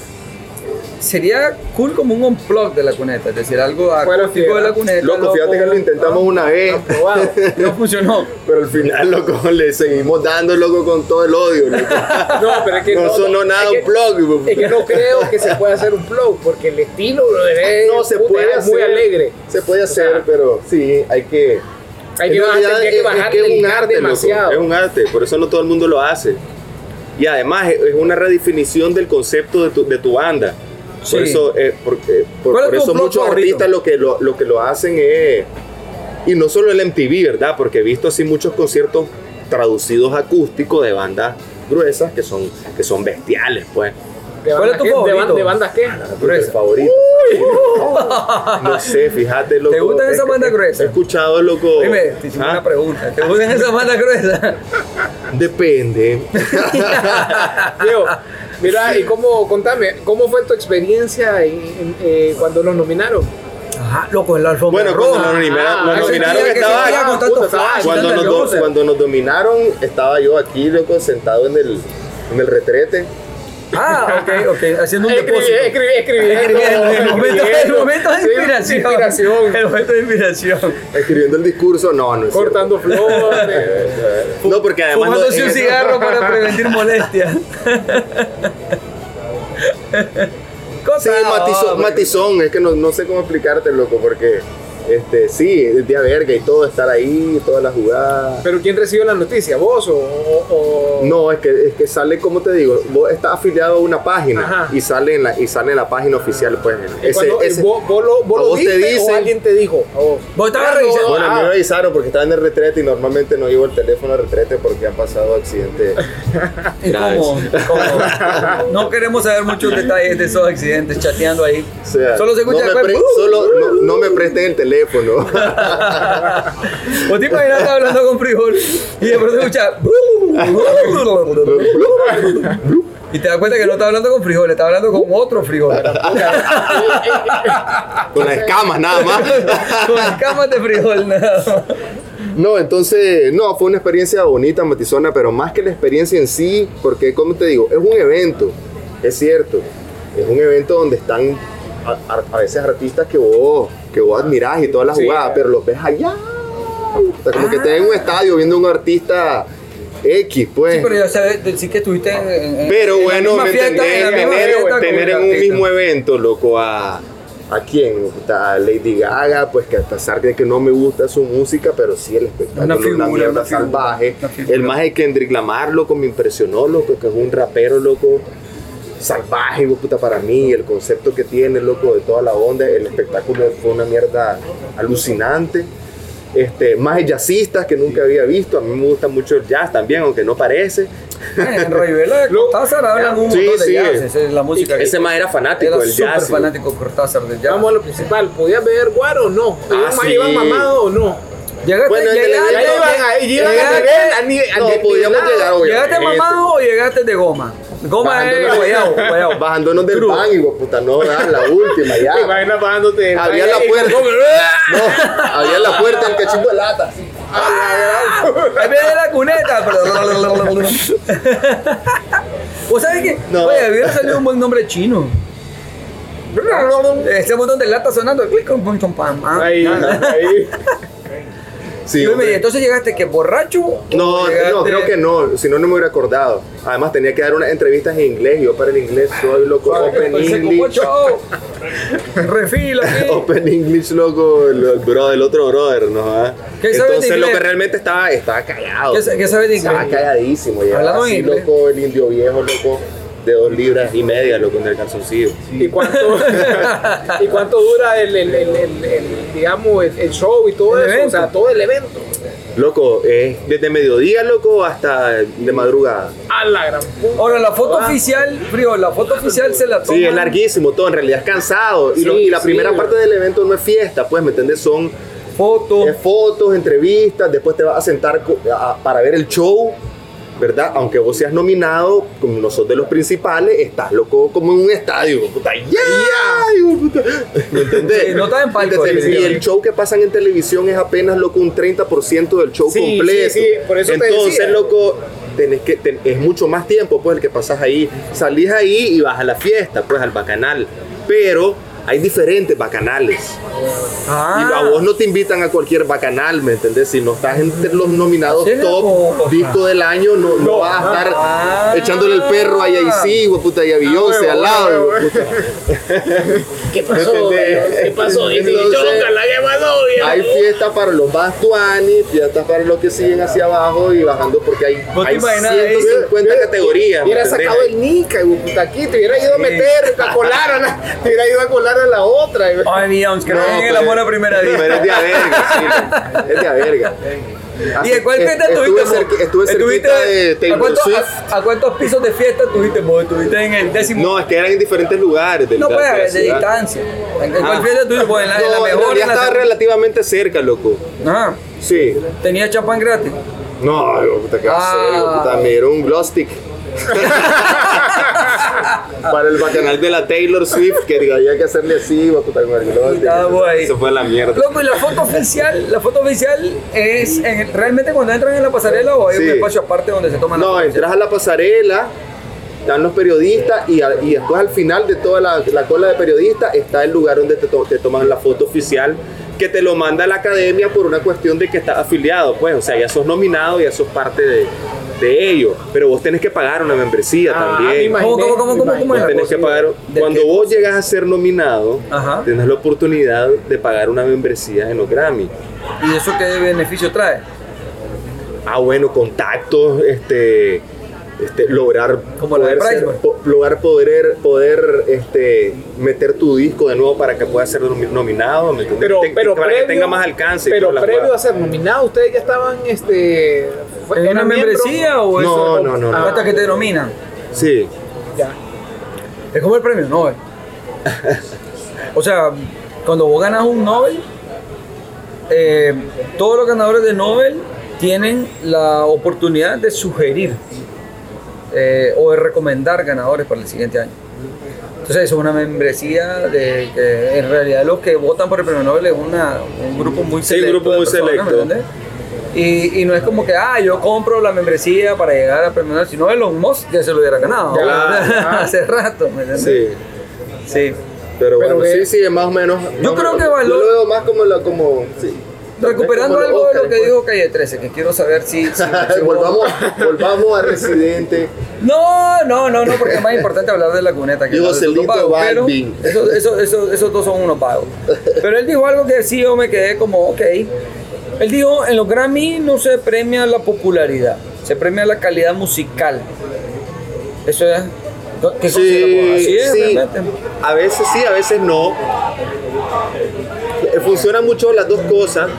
sería cool como un unplug de la cuneta, es decir, algo acústico de la cuneta. Loco, fíjate que lo intentamos una vez. Aprobado. <laughs> No funcionó. Pero al final, loco, le seguimos dando, loco, con todo el odio, loco. <laughs> No, pero es que No sonó nada es un que- plug. Es que no creo que se pueda hacer un plug, porque el estilo, brother, es, No se puede es hacer. muy alegre. Se puede O hacer, sea, pero sí, hay que. Hay que bajar- que es- es bajarle que es un arte, loco, demasiado. Es un arte, por eso no todo el mundo lo hace. Y además es es una redefinición del concepto de tu, de tu banda. Por eso, eh, porque- por, ¿Cuál es por eso muchos favorito? artistas lo que lo, lo que lo hacen es. Y no solo el MTV, ¿verdad? Porque he visto así muchos conciertos traducidos acústicos de bandas gruesas que son, que son bestiales, pues. ¿De ¿Cuál es bandas tu qué? ¿De, favorito? ban- de bandas qué? El favorito. <laughs> No sé, fíjate, loco. ¿Te gustan esas bandas gruesas? He escuchado, loco. Dime, te hicimos Ah, una pregunta. ¿Te gustan esas bandas gruesas? Depende. <laughs> Diego, mira, y cómo, contame, ¿cómo fue tu experiencia en- en- eh, cuando nos nominaron? Ajá, loco, el alfombra Bueno, cuando roja. nos nominaron, Ah, nos nominaron estaba. puta, flash, cuando, nos, cuando nos dominaron, estaba yo aquí, loco, sentado en el, en el retrete. Ah, ok, ok, haciendo un Escribi- depósito. escribi- escribiendo, Escribiendo, el momento, el escribiendo. momento de Sí, inspiración. inspiración. El momento de inspiración. Escribiendo el discurso, no, no es cierto. Cortando flores. No, porque además. no- Fumándose en un ese- cigarro para <laughs> prevenir molestias. Sí, matizón, matizón, es que no, no sé cómo explicarte, loco, porque. Este, sí, es día verga y todo, estar ahí, todas las jugadas. Pero ¿quién recibió la noticia? ¿Vos o...? No, es que, es que sale, como te digo, vos estás afiliado a una página Ajá. y sale en la y sale en la página oficial, pues. Ese, cuando- ese- ¿Vos, vos lo, vos a lo vos te dicen- o alguien te dijo? A vos. Vos estabas Ah, revisando. bueno, a mí ah. me avisaron porque estaba en el retrete y normalmente no llevo el teléfono al retrete porque han pasado accidentes. <laughs> ¿Y graves. cómo? ¿Cómo? No queremos saber muchos detalles de esos accidentes chateando ahí. O sea, Solo se escucha no me, pre- solo, no, no me presten el teléfono. <laughs> O te imaginas hablando con frijol y de pronto escucha. <laughs> Y te das cuenta que no está hablando con frijol, está hablando con otro frijol. Con las escamas nada más. <laughs> Con escamas de frijol nada más. No, entonces, no, fue una experiencia bonita, Matizona, pero más que la experiencia en sí, porque, como te digo, es un evento, es cierto, es un evento donde están a- a veces artistas que vos, que vos admirás y todas las Sí. jugadas, pero los ves allá. O sea, como que te en un estadio viendo a un artista X, pues. Sí, pero ya sabes, decir que estuviste en, en- Pero en la bueno, misma ¿me fiesta, entendés? en la misma tener, fiesta tener en un artista. mismo evento, loco, a. ¿A quién? A Lady Gaga, pues que a pesar de que no me gusta su música, pero sí el espectáculo, Una una, figura, mierda una figura, salvaje. una figura. El más de Kendrick Lamar, loco, me impresionó, loco, que es un rapero, loco, salvaje, puta, para mí. El concepto que tiene, loco, de toda la onda. El espectáculo fue una mierda alucinante. Este, más jazzistas que nunca había visto. A mí me gusta mucho el jazz también, aunque no parece. En Rayuela de <laughs> Cortázar hablan un Sí, montón de sí. jazz, esa es la música. que- Ese más era fanático era del súper jazz. fanático Cortázar del jazz. Vamos a lo principal. ¿Podías beber guaro o no? Ah, ¿Iban, sí. iban mamado o no? Llegaste, Bueno, llegaste, Ya llegaste- nivel, a nivel, a No, nivel- podíamos nivelado. llegar, obviamente. ¿Llegaste mamado o llegaste de goma? Goma Bajándonos- es guayabo, guayabo. Bajándonos del Crudo. van y puta, no, da, la última, <laughs> Te ya. imaginas bajándote. Había la puerta. No, <laughs> había la puerta el cachimbo de lata. Ahí viene la cuneta. ¿Vos <laughs> sabés que? No. Oye, hubiera salido un buen nombre chino. Este montón de lata sonando. clic, pam, ah. Ahí, ahí. Sí, me- hombre. entonces llegaste que borracho. No, llegaste- no, creo que no, si no, no me hubiera acordado. Además, tenía que dar unas entrevistas en inglés. Yo para el inglés soy loco. Open English. show. <laughs> Refil aquí. Open English, loco, el, el brother, el otro brother, ¿no? ¿Ah? ¿Qué sabe de Entonces, lo que realmente estaba, estaba callado. ¿Qué qué sabe de Estaba inglés? calladísimo. Ya, así, loco, el indio viejo, loco, de dos libras y media, loco, en el calzoncillo. ¿Y cuánto, <laughs> ¿Y cuánto dura el, el, el, el- el, digamos, el, el show y todo El eso? evento. O sea, todo el evento. Loco, es desde mediodía, loco, hasta de madrugada. A la gran puta. Ahora, la foto oficial, frío, la foto oficial se la toma. Sí, es larguísimo todo, en realidad es cansado. y, lo- la sí. primera parte del evento no es fiesta, pues, ¿me entiendes? Son Foto. es fotos, entrevistas, después te vas a sentar a- para ver el show, ¿verdad? Aunque vos seas nominado, como no sos de los principales, estás loco como en un estadio, puta. ¿Me entendés? Sí, no estás en palco, Y el show que pasan en televisión es apenas, loco, un 30% del show Sí, completo. sí, sí, por eso te Entonces, decía. loco, tenés que, ten- es mucho más tiempo, pues, el que pasas ahí. Salís ahí y vas a la fiesta, pues, al bacanal. Pero hay diferentes bacanales. Ah. Y a vos no te invitan a cualquier bacanal, ¿me entendés? Si no estás entre los nominados top disco del año, no, no vas a estar Ah. echándole el perro a Jay-Z, güey, puta, y a Beyoncé huevo, al lado, güey, puta. ¿Qué pasó? ¿Qué pasó? <laughs> Entonces, ¿qué Hay fiestas para los más tuanis, fiestas para los que siguen hacia abajo y bajando porque hay, ¿Vos te hay imaginas 150 categorías. ¿me Hubiera entendés? sacado el Nica, aquí, te hubiera ido a meter, a colar a la, te <laughs> hubiera ido a colar a la otra. güey. Ay, Beyoncé, No, creen en el pero- amor a primera Pero vista. es de a verga, sí, es de a verga. <laughs> ¿Y en cuál Así- fiesta estuviste? cerqui-? Estuve cerquita de ¿a, Taylor Swift. a, a cuántos pisos de fiesta estuviste? ¿Estuviste en el décimo? No, es que eran en diferentes lugares. del- No, de pues, la de ciudad. distancia. ¿En, Ah. cuál fiesta estuviste? Pues, en la, en la No, en mejor. realidad en la estaba relativamente cerca, loco. Ah, Sí. tenía champán gratis. No, puta, qué Ah. serio, puta, me dieron un glow stick. <laughs> Para el bacanal de la Taylor Swift, que diga, había que hacerle así. Ah, güey. Se fue a la mierda. Loco, y la foto oficial, la foto oficial es en- realmente cuando entran en la pasarela o hay un Sí. espacio aparte donde se toman No, entras a la pasarela, están los periodistas y, a- y después al final de toda la, la cola de periodistas está el lugar donde te, to- te toman la foto oficial que te lo manda la academia por una cuestión de que estás afiliado, pues, o sea, ya sos nominado, ya sos parte de, de ello, pero vos tenés que pagar una membresía Ah, me también. imaginé, ¿Cómo, cómo, cómo, me cómo, Vos tenés que pagar, ¿De cuando vos cosa? llegas a ser nominado, Ajá. tenés la oportunidad de pagar una membresía en los Grammy. ¿Y eso qué beneficio trae? ah bueno, contactos, este, este lograr Como poder, Price, ser- po- lograr poder, poder este, meter tu disco de nuevo para que pueda ser nomi- nominado. Pero, Te- pero para previo, que tenga más alcance. Pero previo hueá. a ser nominado, ustedes ya estaban, este... ¿Es una membresía o No, eso? no, no, no. Hasta que te nominan. Sí, Ya. Es como el premio Nobel. <laughs> o sea, cuando vos ganas un Nobel, eh, todos los ganadores de Nobel tienen la oportunidad de sugerir eh, o de recomendar ganadores para el siguiente año. Entonces, eso es una membresía de que en realidad los que votan por el premio Nobel es una, un grupo muy Sí, un selecto. grupo muy personas, ¿me selecto. entiendes? Y, y no es como que, ah, yo compro la membresía para llegar al premio Nobel, sino Elon Musk ya se lo hubiera ganado. Claro. <laughs> Hace rato, ¿me entiendes? sí. Sí. Pero, Pero bueno, que- sí, sí, es más o menos. Yo creo que valor- Yo lo veo más como. La, como sí. Recuperando algo de lo que dijo Calle 13, que quiero saber si... <laughs> volvamos, <laughs> volvamos a Residente. No, no, no, no, porque es más importante hablar de la cuneta que Digo, hablar de los pagos, pero Balvin. eso- eso- eso- esos dos son unos pagos. Pero él dijo algo que sí yo me quedé como, ok. Él dijo, en los Grammy no se premia la popularidad, se premia la calidad musical. Eso es... ¿Qué vos? Así es, sí. A veces sí, a veces no. Eh, Funcionan mucho las dos cosas.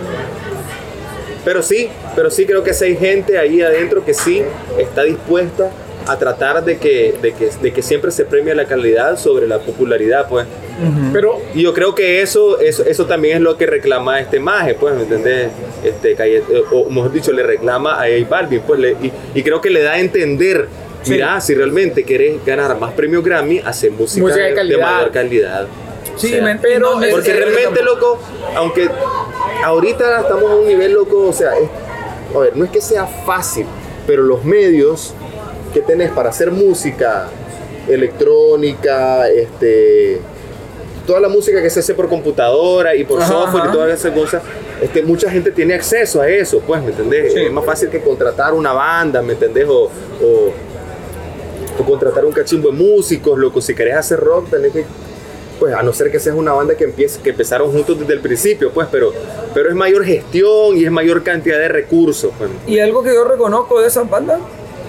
Pero sí, pero sí creo que sí hay gente ahí adentro que sí está dispuesta a tratar de que, de que, de que siempre se premie la calidad sobre la popularidad, pues. Pero Y yo creo que eso, eso, eso también es lo que reclama este maje, pues, ¿me entendés? Este, Calle- eh, o mejor dicho, le reclama a J Balvin, pues, le- y, y creo que le da a entender Sí. mira, si realmente querés ganar más premios Grammy, hacer música, Música de de, mayor calidad. Sí, O sea, men- pero- no, Porque realmente, loco, aunque ahorita estamos a un nivel, loco, o sea, es- a ver, no es que sea fácil, pero los medios que tenés para hacer música electrónica, este, toda la música que se hace por computadora y por Ajá, software ajá. y todas esas cosas, este, mucha gente tiene acceso a eso, pues, ¿me entendés? Sí. Es más fácil que contratar una banda, ¿me entendés? O, o, o contratar un cachimbo de músicos, loco, si querés hacer rock, tenés que pues a no ser que seas una banda que empiece, que empezaron juntos desde el principio, pues, pero, pero es mayor gestión y es mayor cantidad de recursos. pues. Y algo que yo reconozco de esas bandas,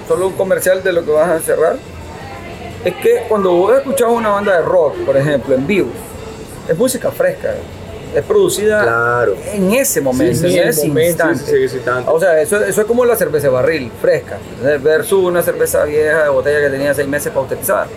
solo un comercial de lo que vas a cerrar, es que cuando vos escuchás una banda de rock, por ejemplo, en vivo, es música fresca, es producida Claro. en ese momento, Sí, sí, en ese momento, instante. sí. O sea, eso, eso es como la cerveza de barril, fresca, versus una cerveza vieja de botella que tenía seis meses para utilizar.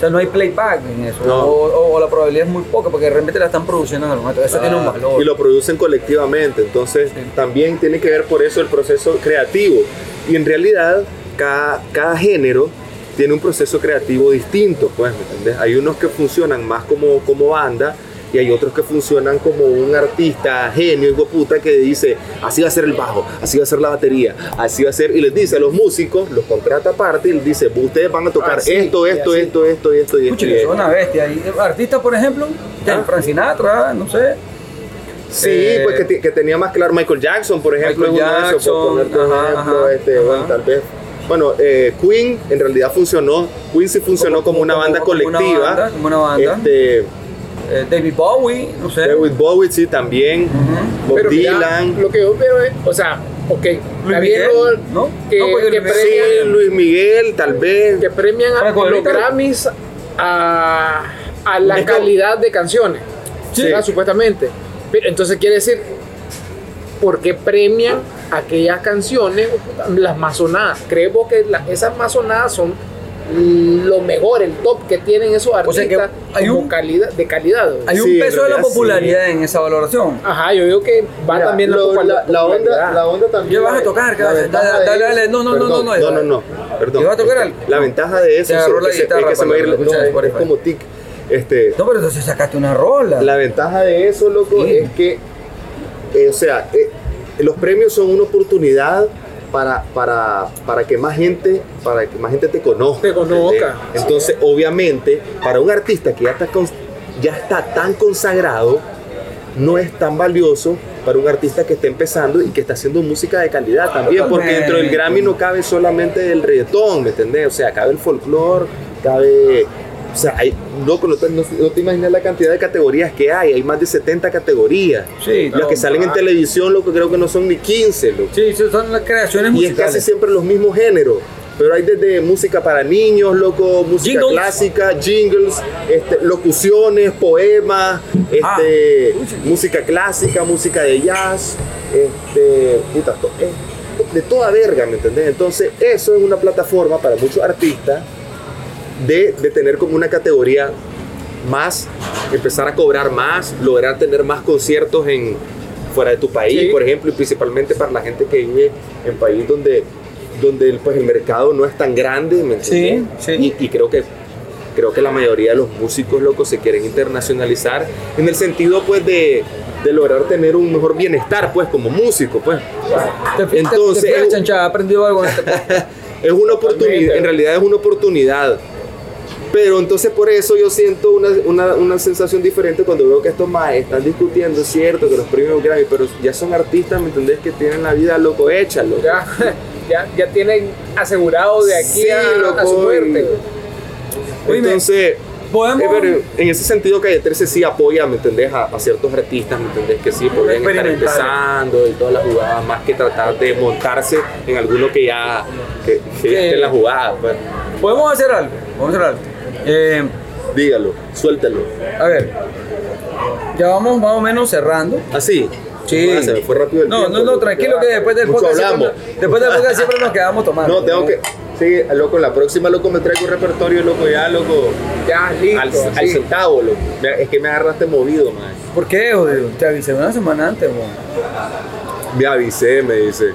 O sea, no hay playback en eso, No. o, o- o la probabilidad es muy poca porque realmente la están produciendo en el momento. Eso tiene un Ah, valor. Y lo producen colectivamente, entonces Sí. también tiene que ver por eso el proceso creativo. Y en realidad, cada, cada género tiene un proceso creativo distinto, pues, ¿me? Hay unos que funcionan más como, como banda y hay otros que funcionan como un artista genio, hijo puta, que dice, así va a ser el bajo, así va a ser la batería, así va a ser, y les dice a los músicos, los contrata aparte y les dice, ustedes van a tocar Así, esto, esto, así. esto, esto, esto, y esto. Son una bestia. Y artistas, por ejemplo, Ah. Frank Sinatra, no sé. Sí, Eh, pues que, que tenía más claro Michael Jackson, por ejemplo, Michael es uno de esos, por Jackson, ajá, ejemplo, ajá, este, ajá. bueno, tal vez. Bueno, eh, Queen en realidad funcionó, Queen sí funcionó como, Como- una banda como una colectiva. banda, como una banda. Este, Eh, David Bowie, no sé. David Bowie sí también, Bob Pero mira, Dylan. lo que yo veo es, o sea, ok, bien Miguel, ¿no? que, No, que Luis Sí, premian, Luis Miguel, tal vez. que premian a los. Grammys a, a la calidad de canciones, Sí. ¿verdad? supuestamente. Pero entonces quiere decir, ¿por qué premian aquellas canciones, las más sonadas? Creemos que la- esas más sonadas son lo mejor, el top que tienen esos O sea que artistas hay como un- calidad, de calidad. Hay un Sí, peso de la popularidad en esa valoración. Ajá, yo digo que va Mira, también la, lo- popula- la, la onda, la onda también. ¿Qué vas a tocar? ¿Qué dale, dale, no, no, no, perdón, no, no, no, no, perdón. ¿Qué vas a tocar algo? La ventaja de eso es la que guitarra es que se me lo no, es- como tic. Este, No, pero entonces sacaste una rola. La ventaja de eso, loco, Sí. es que, eh, o sea, eh, los premios son una oportunidad para, para, para que más gente, para que más gente te conozca. Te conozca. Entonces, obviamente, para un artista que ya está, ya está tan consagrado, no es tan valioso para un artista que está empezando y que está haciendo música de calidad también, porque dentro del. Grammy no cabe solamente el reggaetón, ¿me entendés? O sea, cabe el folclore, cabe... O sea, hay, loco, no te, no- no te imaginas la cantidad de categorías que hay, hay más de 70 categorías. Sí, Las no, que salen en televisión, loco, creo que no son ni 15, loco. Sí, son las creaciones Y es musicales. casi siempre los mismos géneros. Pero hay desde música para niños, loco, música Jingles. clásica, jingles, este, locuciones, poemas, este, Ah, uy. música clásica, música de jazz, este, puta, eh, de toda verga, ¿me entendés? Entonces, eso es una plataforma para muchos artistas de, de tener como una categoría más, empezar a cobrar más, lograr tener más conciertos en fuera de tu país, Sí. por ejemplo, y principalmente para la gente que vive en país donde, donde el, pues, el mercado no es tan grande. Sí, sí. Y, y creo que creo que la mayoría de los músicos locos se quieren internacionalizar en el sentido pues de, de lograr tener un mejor bienestar pues como músico pues Te, te- Entonces, te chancha, ha aprendido algo en <laughs> este es una oportunidad, en realidad es una oportunidad. Pero entonces por eso yo siento una, una, una sensación diferente cuando veo que estos más están discutiendo, es cierto, que los premios Grammy, pero ya son artistas, ¿me entendés? Que tienen la vida loco hecha, loco. ya, <laughs> ya, ya tienen asegurado de aquí Sí, a, a su muerte. y- Entonces, podemos- eh, pero en ese sentido Calle 13 sí apoya, ¿me entendés? A, a ciertos artistas, ¿me entendés? Que sí podrían estar empezando y todas las jugadas, más que tratar de montarse en alguno que ya que, esté en la jugada. Pues. Podemos hacer algo. Podemos hacer algo. Eh, Dígalo, suéltalo. a ver. Ya vamos más o menos cerrando. Así. Sí. Ah, se me fue rápido el No, tiempo, no, no, tranquilo que después del podcast hablamos. siempre, después del podcast siempre nos quedamos tomando. No, tengo que. Sí, loco, la próxima, loco, me traigo un repertorio, loco, ya, loco. Ya, listo. Al, centavo, loco. Es que me agarraste movido, man. ¿Por qué, jodido? Te avisé una semana antes, weón. Me avisé, me dice.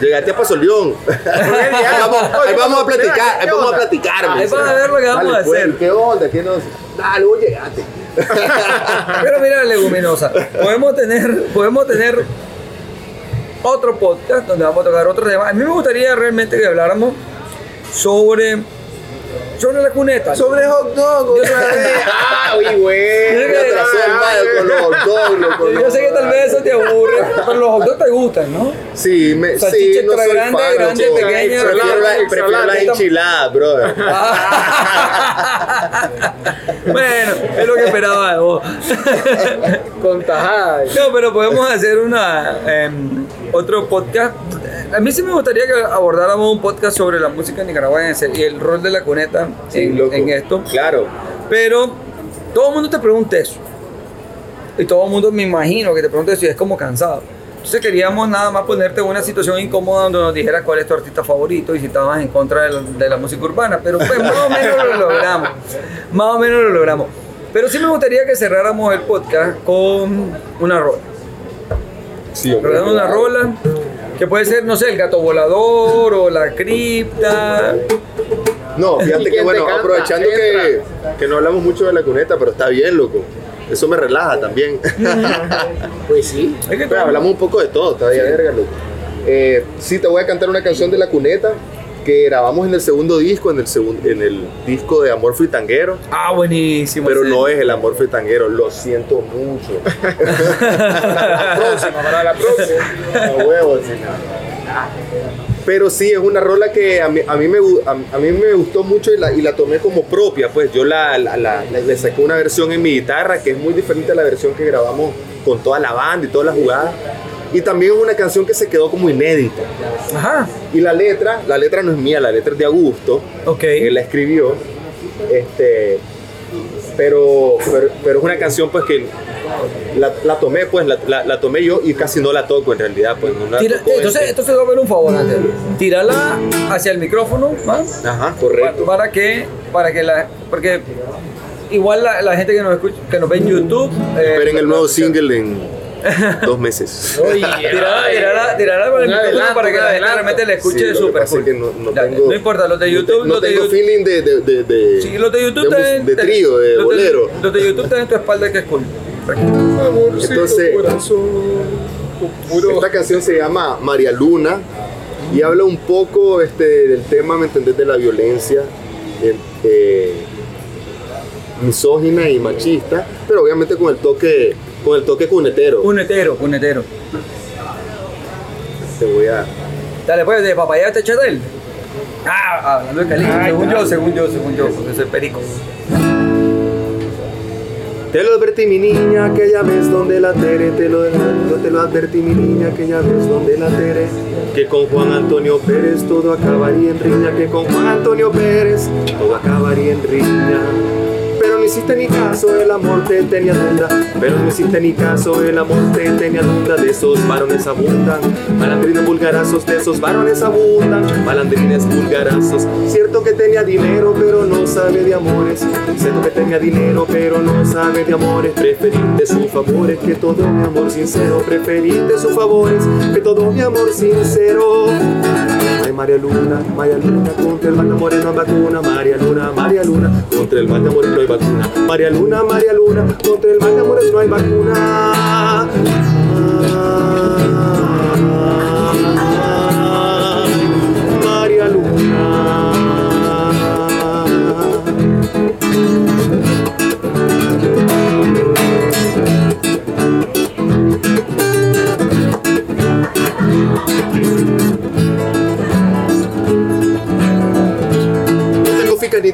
Llegaste a Paso León. <laughs> ahí vamos, ahí vamos a platicar, ahí vamos a platicar. Ahí van a ver lo que vamos a pues, hacer. ¿Qué onda? ¿Qué nos? Dale, vos llegaste. <laughs> Pero mira, leguminosa, podemos tener, podemos tener otro podcast donde vamos a tocar otro tema. A mí me gustaría realmente que habláramos sobre, sobre la cuneta. Sobre hot dog. otra vez. Ah, uy, güey. Me atrasó el mal con los hot dogs, loco, Yo sé que tal vez eso te aburre, pero los hot dogs te gustan, ¿no? Sí, me, sí, no extra soy grande, fan, grande, pequeña, Prefiero, la- prefiero las enchiladas, brother. <laughs> bueno, es lo que esperaba de vos. Con tajada. No, pero podemos hacer una em, otro podcast. A mí sí me gustaría que abordáramos un podcast sobre la música nicaragüense y el rol de la cuneta Sí, en, esto. Claro. Pero todo el mundo te pregunta eso. Y todo el mundo me imagino que te pregunta eso y es como cansado. Entonces queríamos nada más ponerte en una situación incómoda donde nos dijeras cuál es tu artista favorito y si estabas en contra de la, de la música urbana. Pero pues más o menos lo logramos. Más o menos lo logramos. Pero sí me gustaría que cerráramos el podcast con una rola. Sí. Una rola que puede ser, no sé, el gato volador o la cripta. No, ¿Y fíjate que bueno, canta? aprovechando que, que no hablamos mucho de la cuneta, pero está bien, loco. Eso me relaja también. <laughs> Pues sí. Es que Pero hablamos un poco de todo, está bien, verga, loco. Eh, sí, te voy a cantar una canción de la cuneta que grabamos en el segundo disco, en el, segun- en el disco de Amor Fritanguero. Ah, buenísimo. Pero no es el amor fritanguero, lo siento mucho. <laughs> La próxima, para la próxima. <laughs> A huevo, sí. Pero sí, es una rola que a mí, a mí, me, a, a mí me gustó mucho y la, y la tomé como propia. Pues yo la, la- la- la- le saqué una versión en mi guitarra que es muy diferente a la versión que grabamos con toda la banda y todas las jugadas. Y también es una canción que se quedó como inédita. Ajá. Y la letra, la letra no es mía, la letra es de Augusto. Ok. Él la escribió. Este, pero, pero, pero es una canción pues que la, la tomé pues, la, la- la tomé yo y casi no la toco en realidad. Pues, no la Tira- toco, entonces, este. entonces ver un favor antes. Tírala hacia el micrófono, ¿va? Ajá, correcto. Para que, para que la, porque igual la, la gente que nos escucha, que nos ve en YouTube. eh, Esperen el nuevo single en dos meses. <laughs> Tirala para el Un micrófono adelanto, para que la gente realmente la escuche súper cool. no, no Ya, tengo- no importa, los de YouTube, no los de tengo YouTube. feeling de, de, de, de- Sí, los de YouTube de, trío, de los bolero. Los de YouTube tienen tu espalda que es cool. Entonces- Esta canción se llama María Luna y habla un poco este, del tema, ¿me entendés?, de la violencia eh, eh, misógina y machista, pero obviamente con el toque, con el toque cunetero. Un hetero, un hetero. Te voy a... Dale, pues, de papaya este chatel. Ah, hablando de Calixto, Ay, según yo, según yo, según yo, porque soy perico. Te lo advertí mi niña aquella vez donde la Tere, te lo, yo te lo advertí mi niña aquella vez donde la Tere, que con Juan Antonio Pérez todo acabaría en riña, que con Juan Antonio Pérez todo acabaría en riña. No hiciste ni caso, el amor te tenía duda. Pero no hiciste ni caso, el amor te tenía duda. De esos varones abundan, malandrines vulgarazos, de esos varones abundan, malandrines vulgarazos. Cierto que tenía dinero, pero no sabe de amores. Cierto que tenía dinero, pero no sabe de amores. Preferiste sus favores que todo mi amor sincero. Preferiste sus favores que todo mi amor sincero. María Luna, María Luna, contra el mal de amores no hay vacuna. María Luna, María Luna, contra el mal de amores no hay vacuna. María Luna, María Luna, contra el mal de amores no hay vacuna.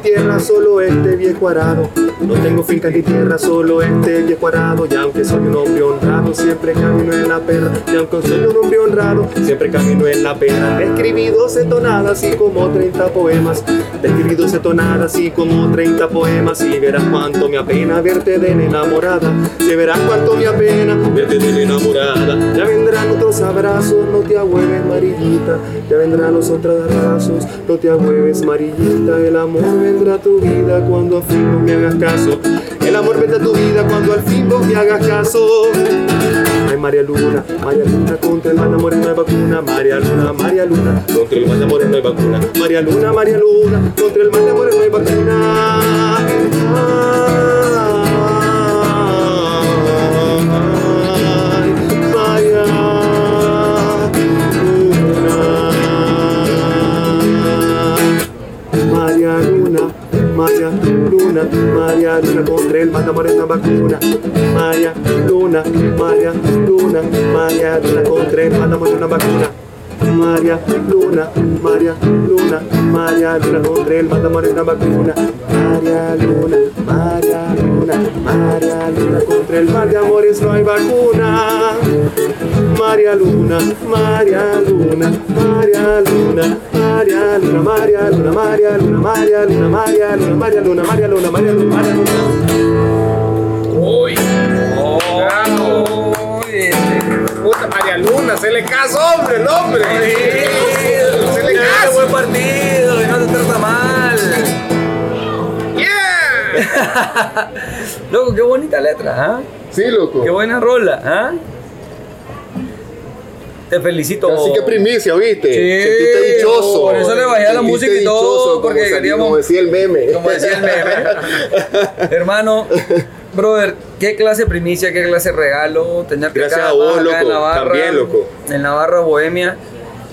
Tierra, solo este viejo arado. No tengo finca ni tierra, solo este viejo arado. Y aunque soy un hombre honrado, siempre camino en la perra. Y aunque soy un hombre honrado, siempre camino en la perra. He escribido 12 tonadas y como 30 poemas. Escribido 12 tonadas y como 30 poemas. Y verás cuánto me apena verte de enamorada. Si verás cuánto me apena verte de enamorada. Ya vendrán otros abrazos, no te agüeves, marillita. Ya vendrán los otros abrazos, no te agüeves, marillita. El amor vendrá a tu vida cuando al fin vos me hagas caso. El amor vendrá a tu vida cuando al fin vos me hagas caso. Ay, María Luna, María Luna contra el mal amor no hay vacuna, María Luna, María Luna, contra el mal amor no hay vacuna, María Luna, María Luna, contra el mal amor no hay vacuna. María Luna, María Luna, María Luna, María Luna, María Luna, María Luna, María Luna. Uy, puta María Luna, se le caso, hombre, el hombre. Se le caso. buen partido y no te trata mal. Yeah. <laughs> Loco, qué bonita letra, ¿ah? Sí, loco. Qué buena rola, ¿ah? Te felicito. Así que primicia, ¿viste? Sí, Sentiste dichoso. por eso le bajé a la música y todo, como porque se- queríamos- Como decía el meme. Como decía el meme. <laughs> Hermano, brother, qué clase de primicia, qué clase de regalo. Tenerte Gracias acá, a vos, acá en loco, Navarra, también, loco. En Navarra, Bohemia.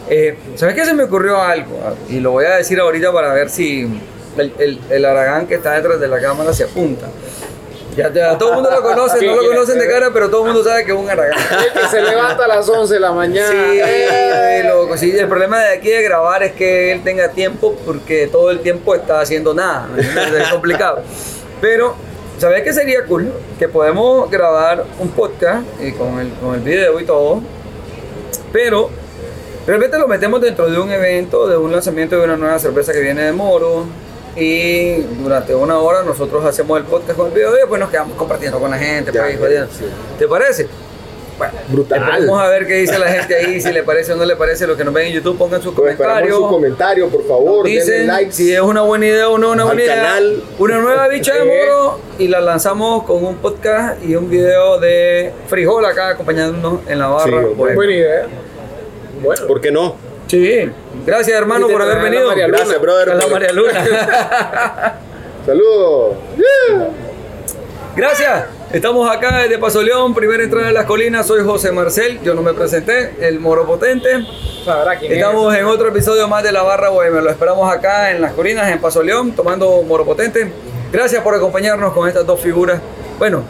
Eh, ¿Sabes qué? Se me ocurrió algo. Y lo voy a decir ahorita para ver si el, el, el Aragán que está detrás de la cámara se apunta. Ya, ya todo el mundo lo conoce, no lo conocen de cara, pero todo el mundo sabe que es un Aragán. El que se levanta a las 11 de la mañana. Sí, loco, sí, el problema de aquí de grabar es que él tenga tiempo porque todo el tiempo está haciendo nada, es complicado. Pero, ¿sabes qué sería cool? Que podemos grabar un podcast y con, el, con el video y todo, pero de repente lo metemos dentro de un evento, de un lanzamiento de una nueva cerveza que viene de Moro. Y durante una hora nosotros hacemos el podcast con el video y después nos quedamos compartiendo con la gente. Ya, pues, sí. ¿Te parece? Bueno, Brutal. Vamos a ver qué dice la gente ahí, si le parece o no le parece. Los que nos ven en YouTube, pongan sus Pues comentarios. su comentario, por favor. Denle Dicen like. si es una buena idea o no una al buena idea. canal. Una nueva bicha de <laughs> moro y la lanzamos con un podcast y un video de frijol acá acompañándonos en la barra. Sí, Bueno. Buena idea. Bueno. ¿Por qué no? Sí. Gracias hermano por haber venido. María Luna. Gracias, brother. A la por- María Luna. <laughs> Saludos. Gracias. Estamos acá desde Paso León, primera entrada de las colinas. Soy José Marcel, yo no me presenté, el Moro Potente. Quién Estamos en otro episodio más de La Barra Bohemia. Lo esperamos acá en las colinas, en Paso León, tomando Moro Potente. Gracias por acompañarnos con estas dos figuras. Bueno,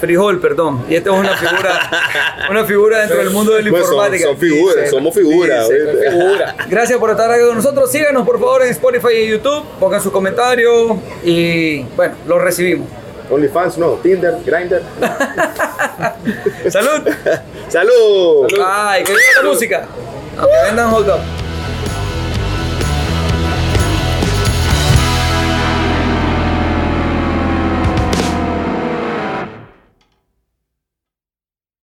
frijol, perdón. Y esta es una figura, <laughs> una figura dentro del mundo de la Pues son, informática. son figuras, somos figuras. Figura. Gracias por estar aquí con nosotros. Síganos por favor en Spotify y YouTube. Pongan sus comentarios y bueno, los recibimos. OnlyFans, no. Tinder, Grindr. <laughs> Salud. <laughs> Salud. Ay, que viva la música. Aunque vendan hot dog.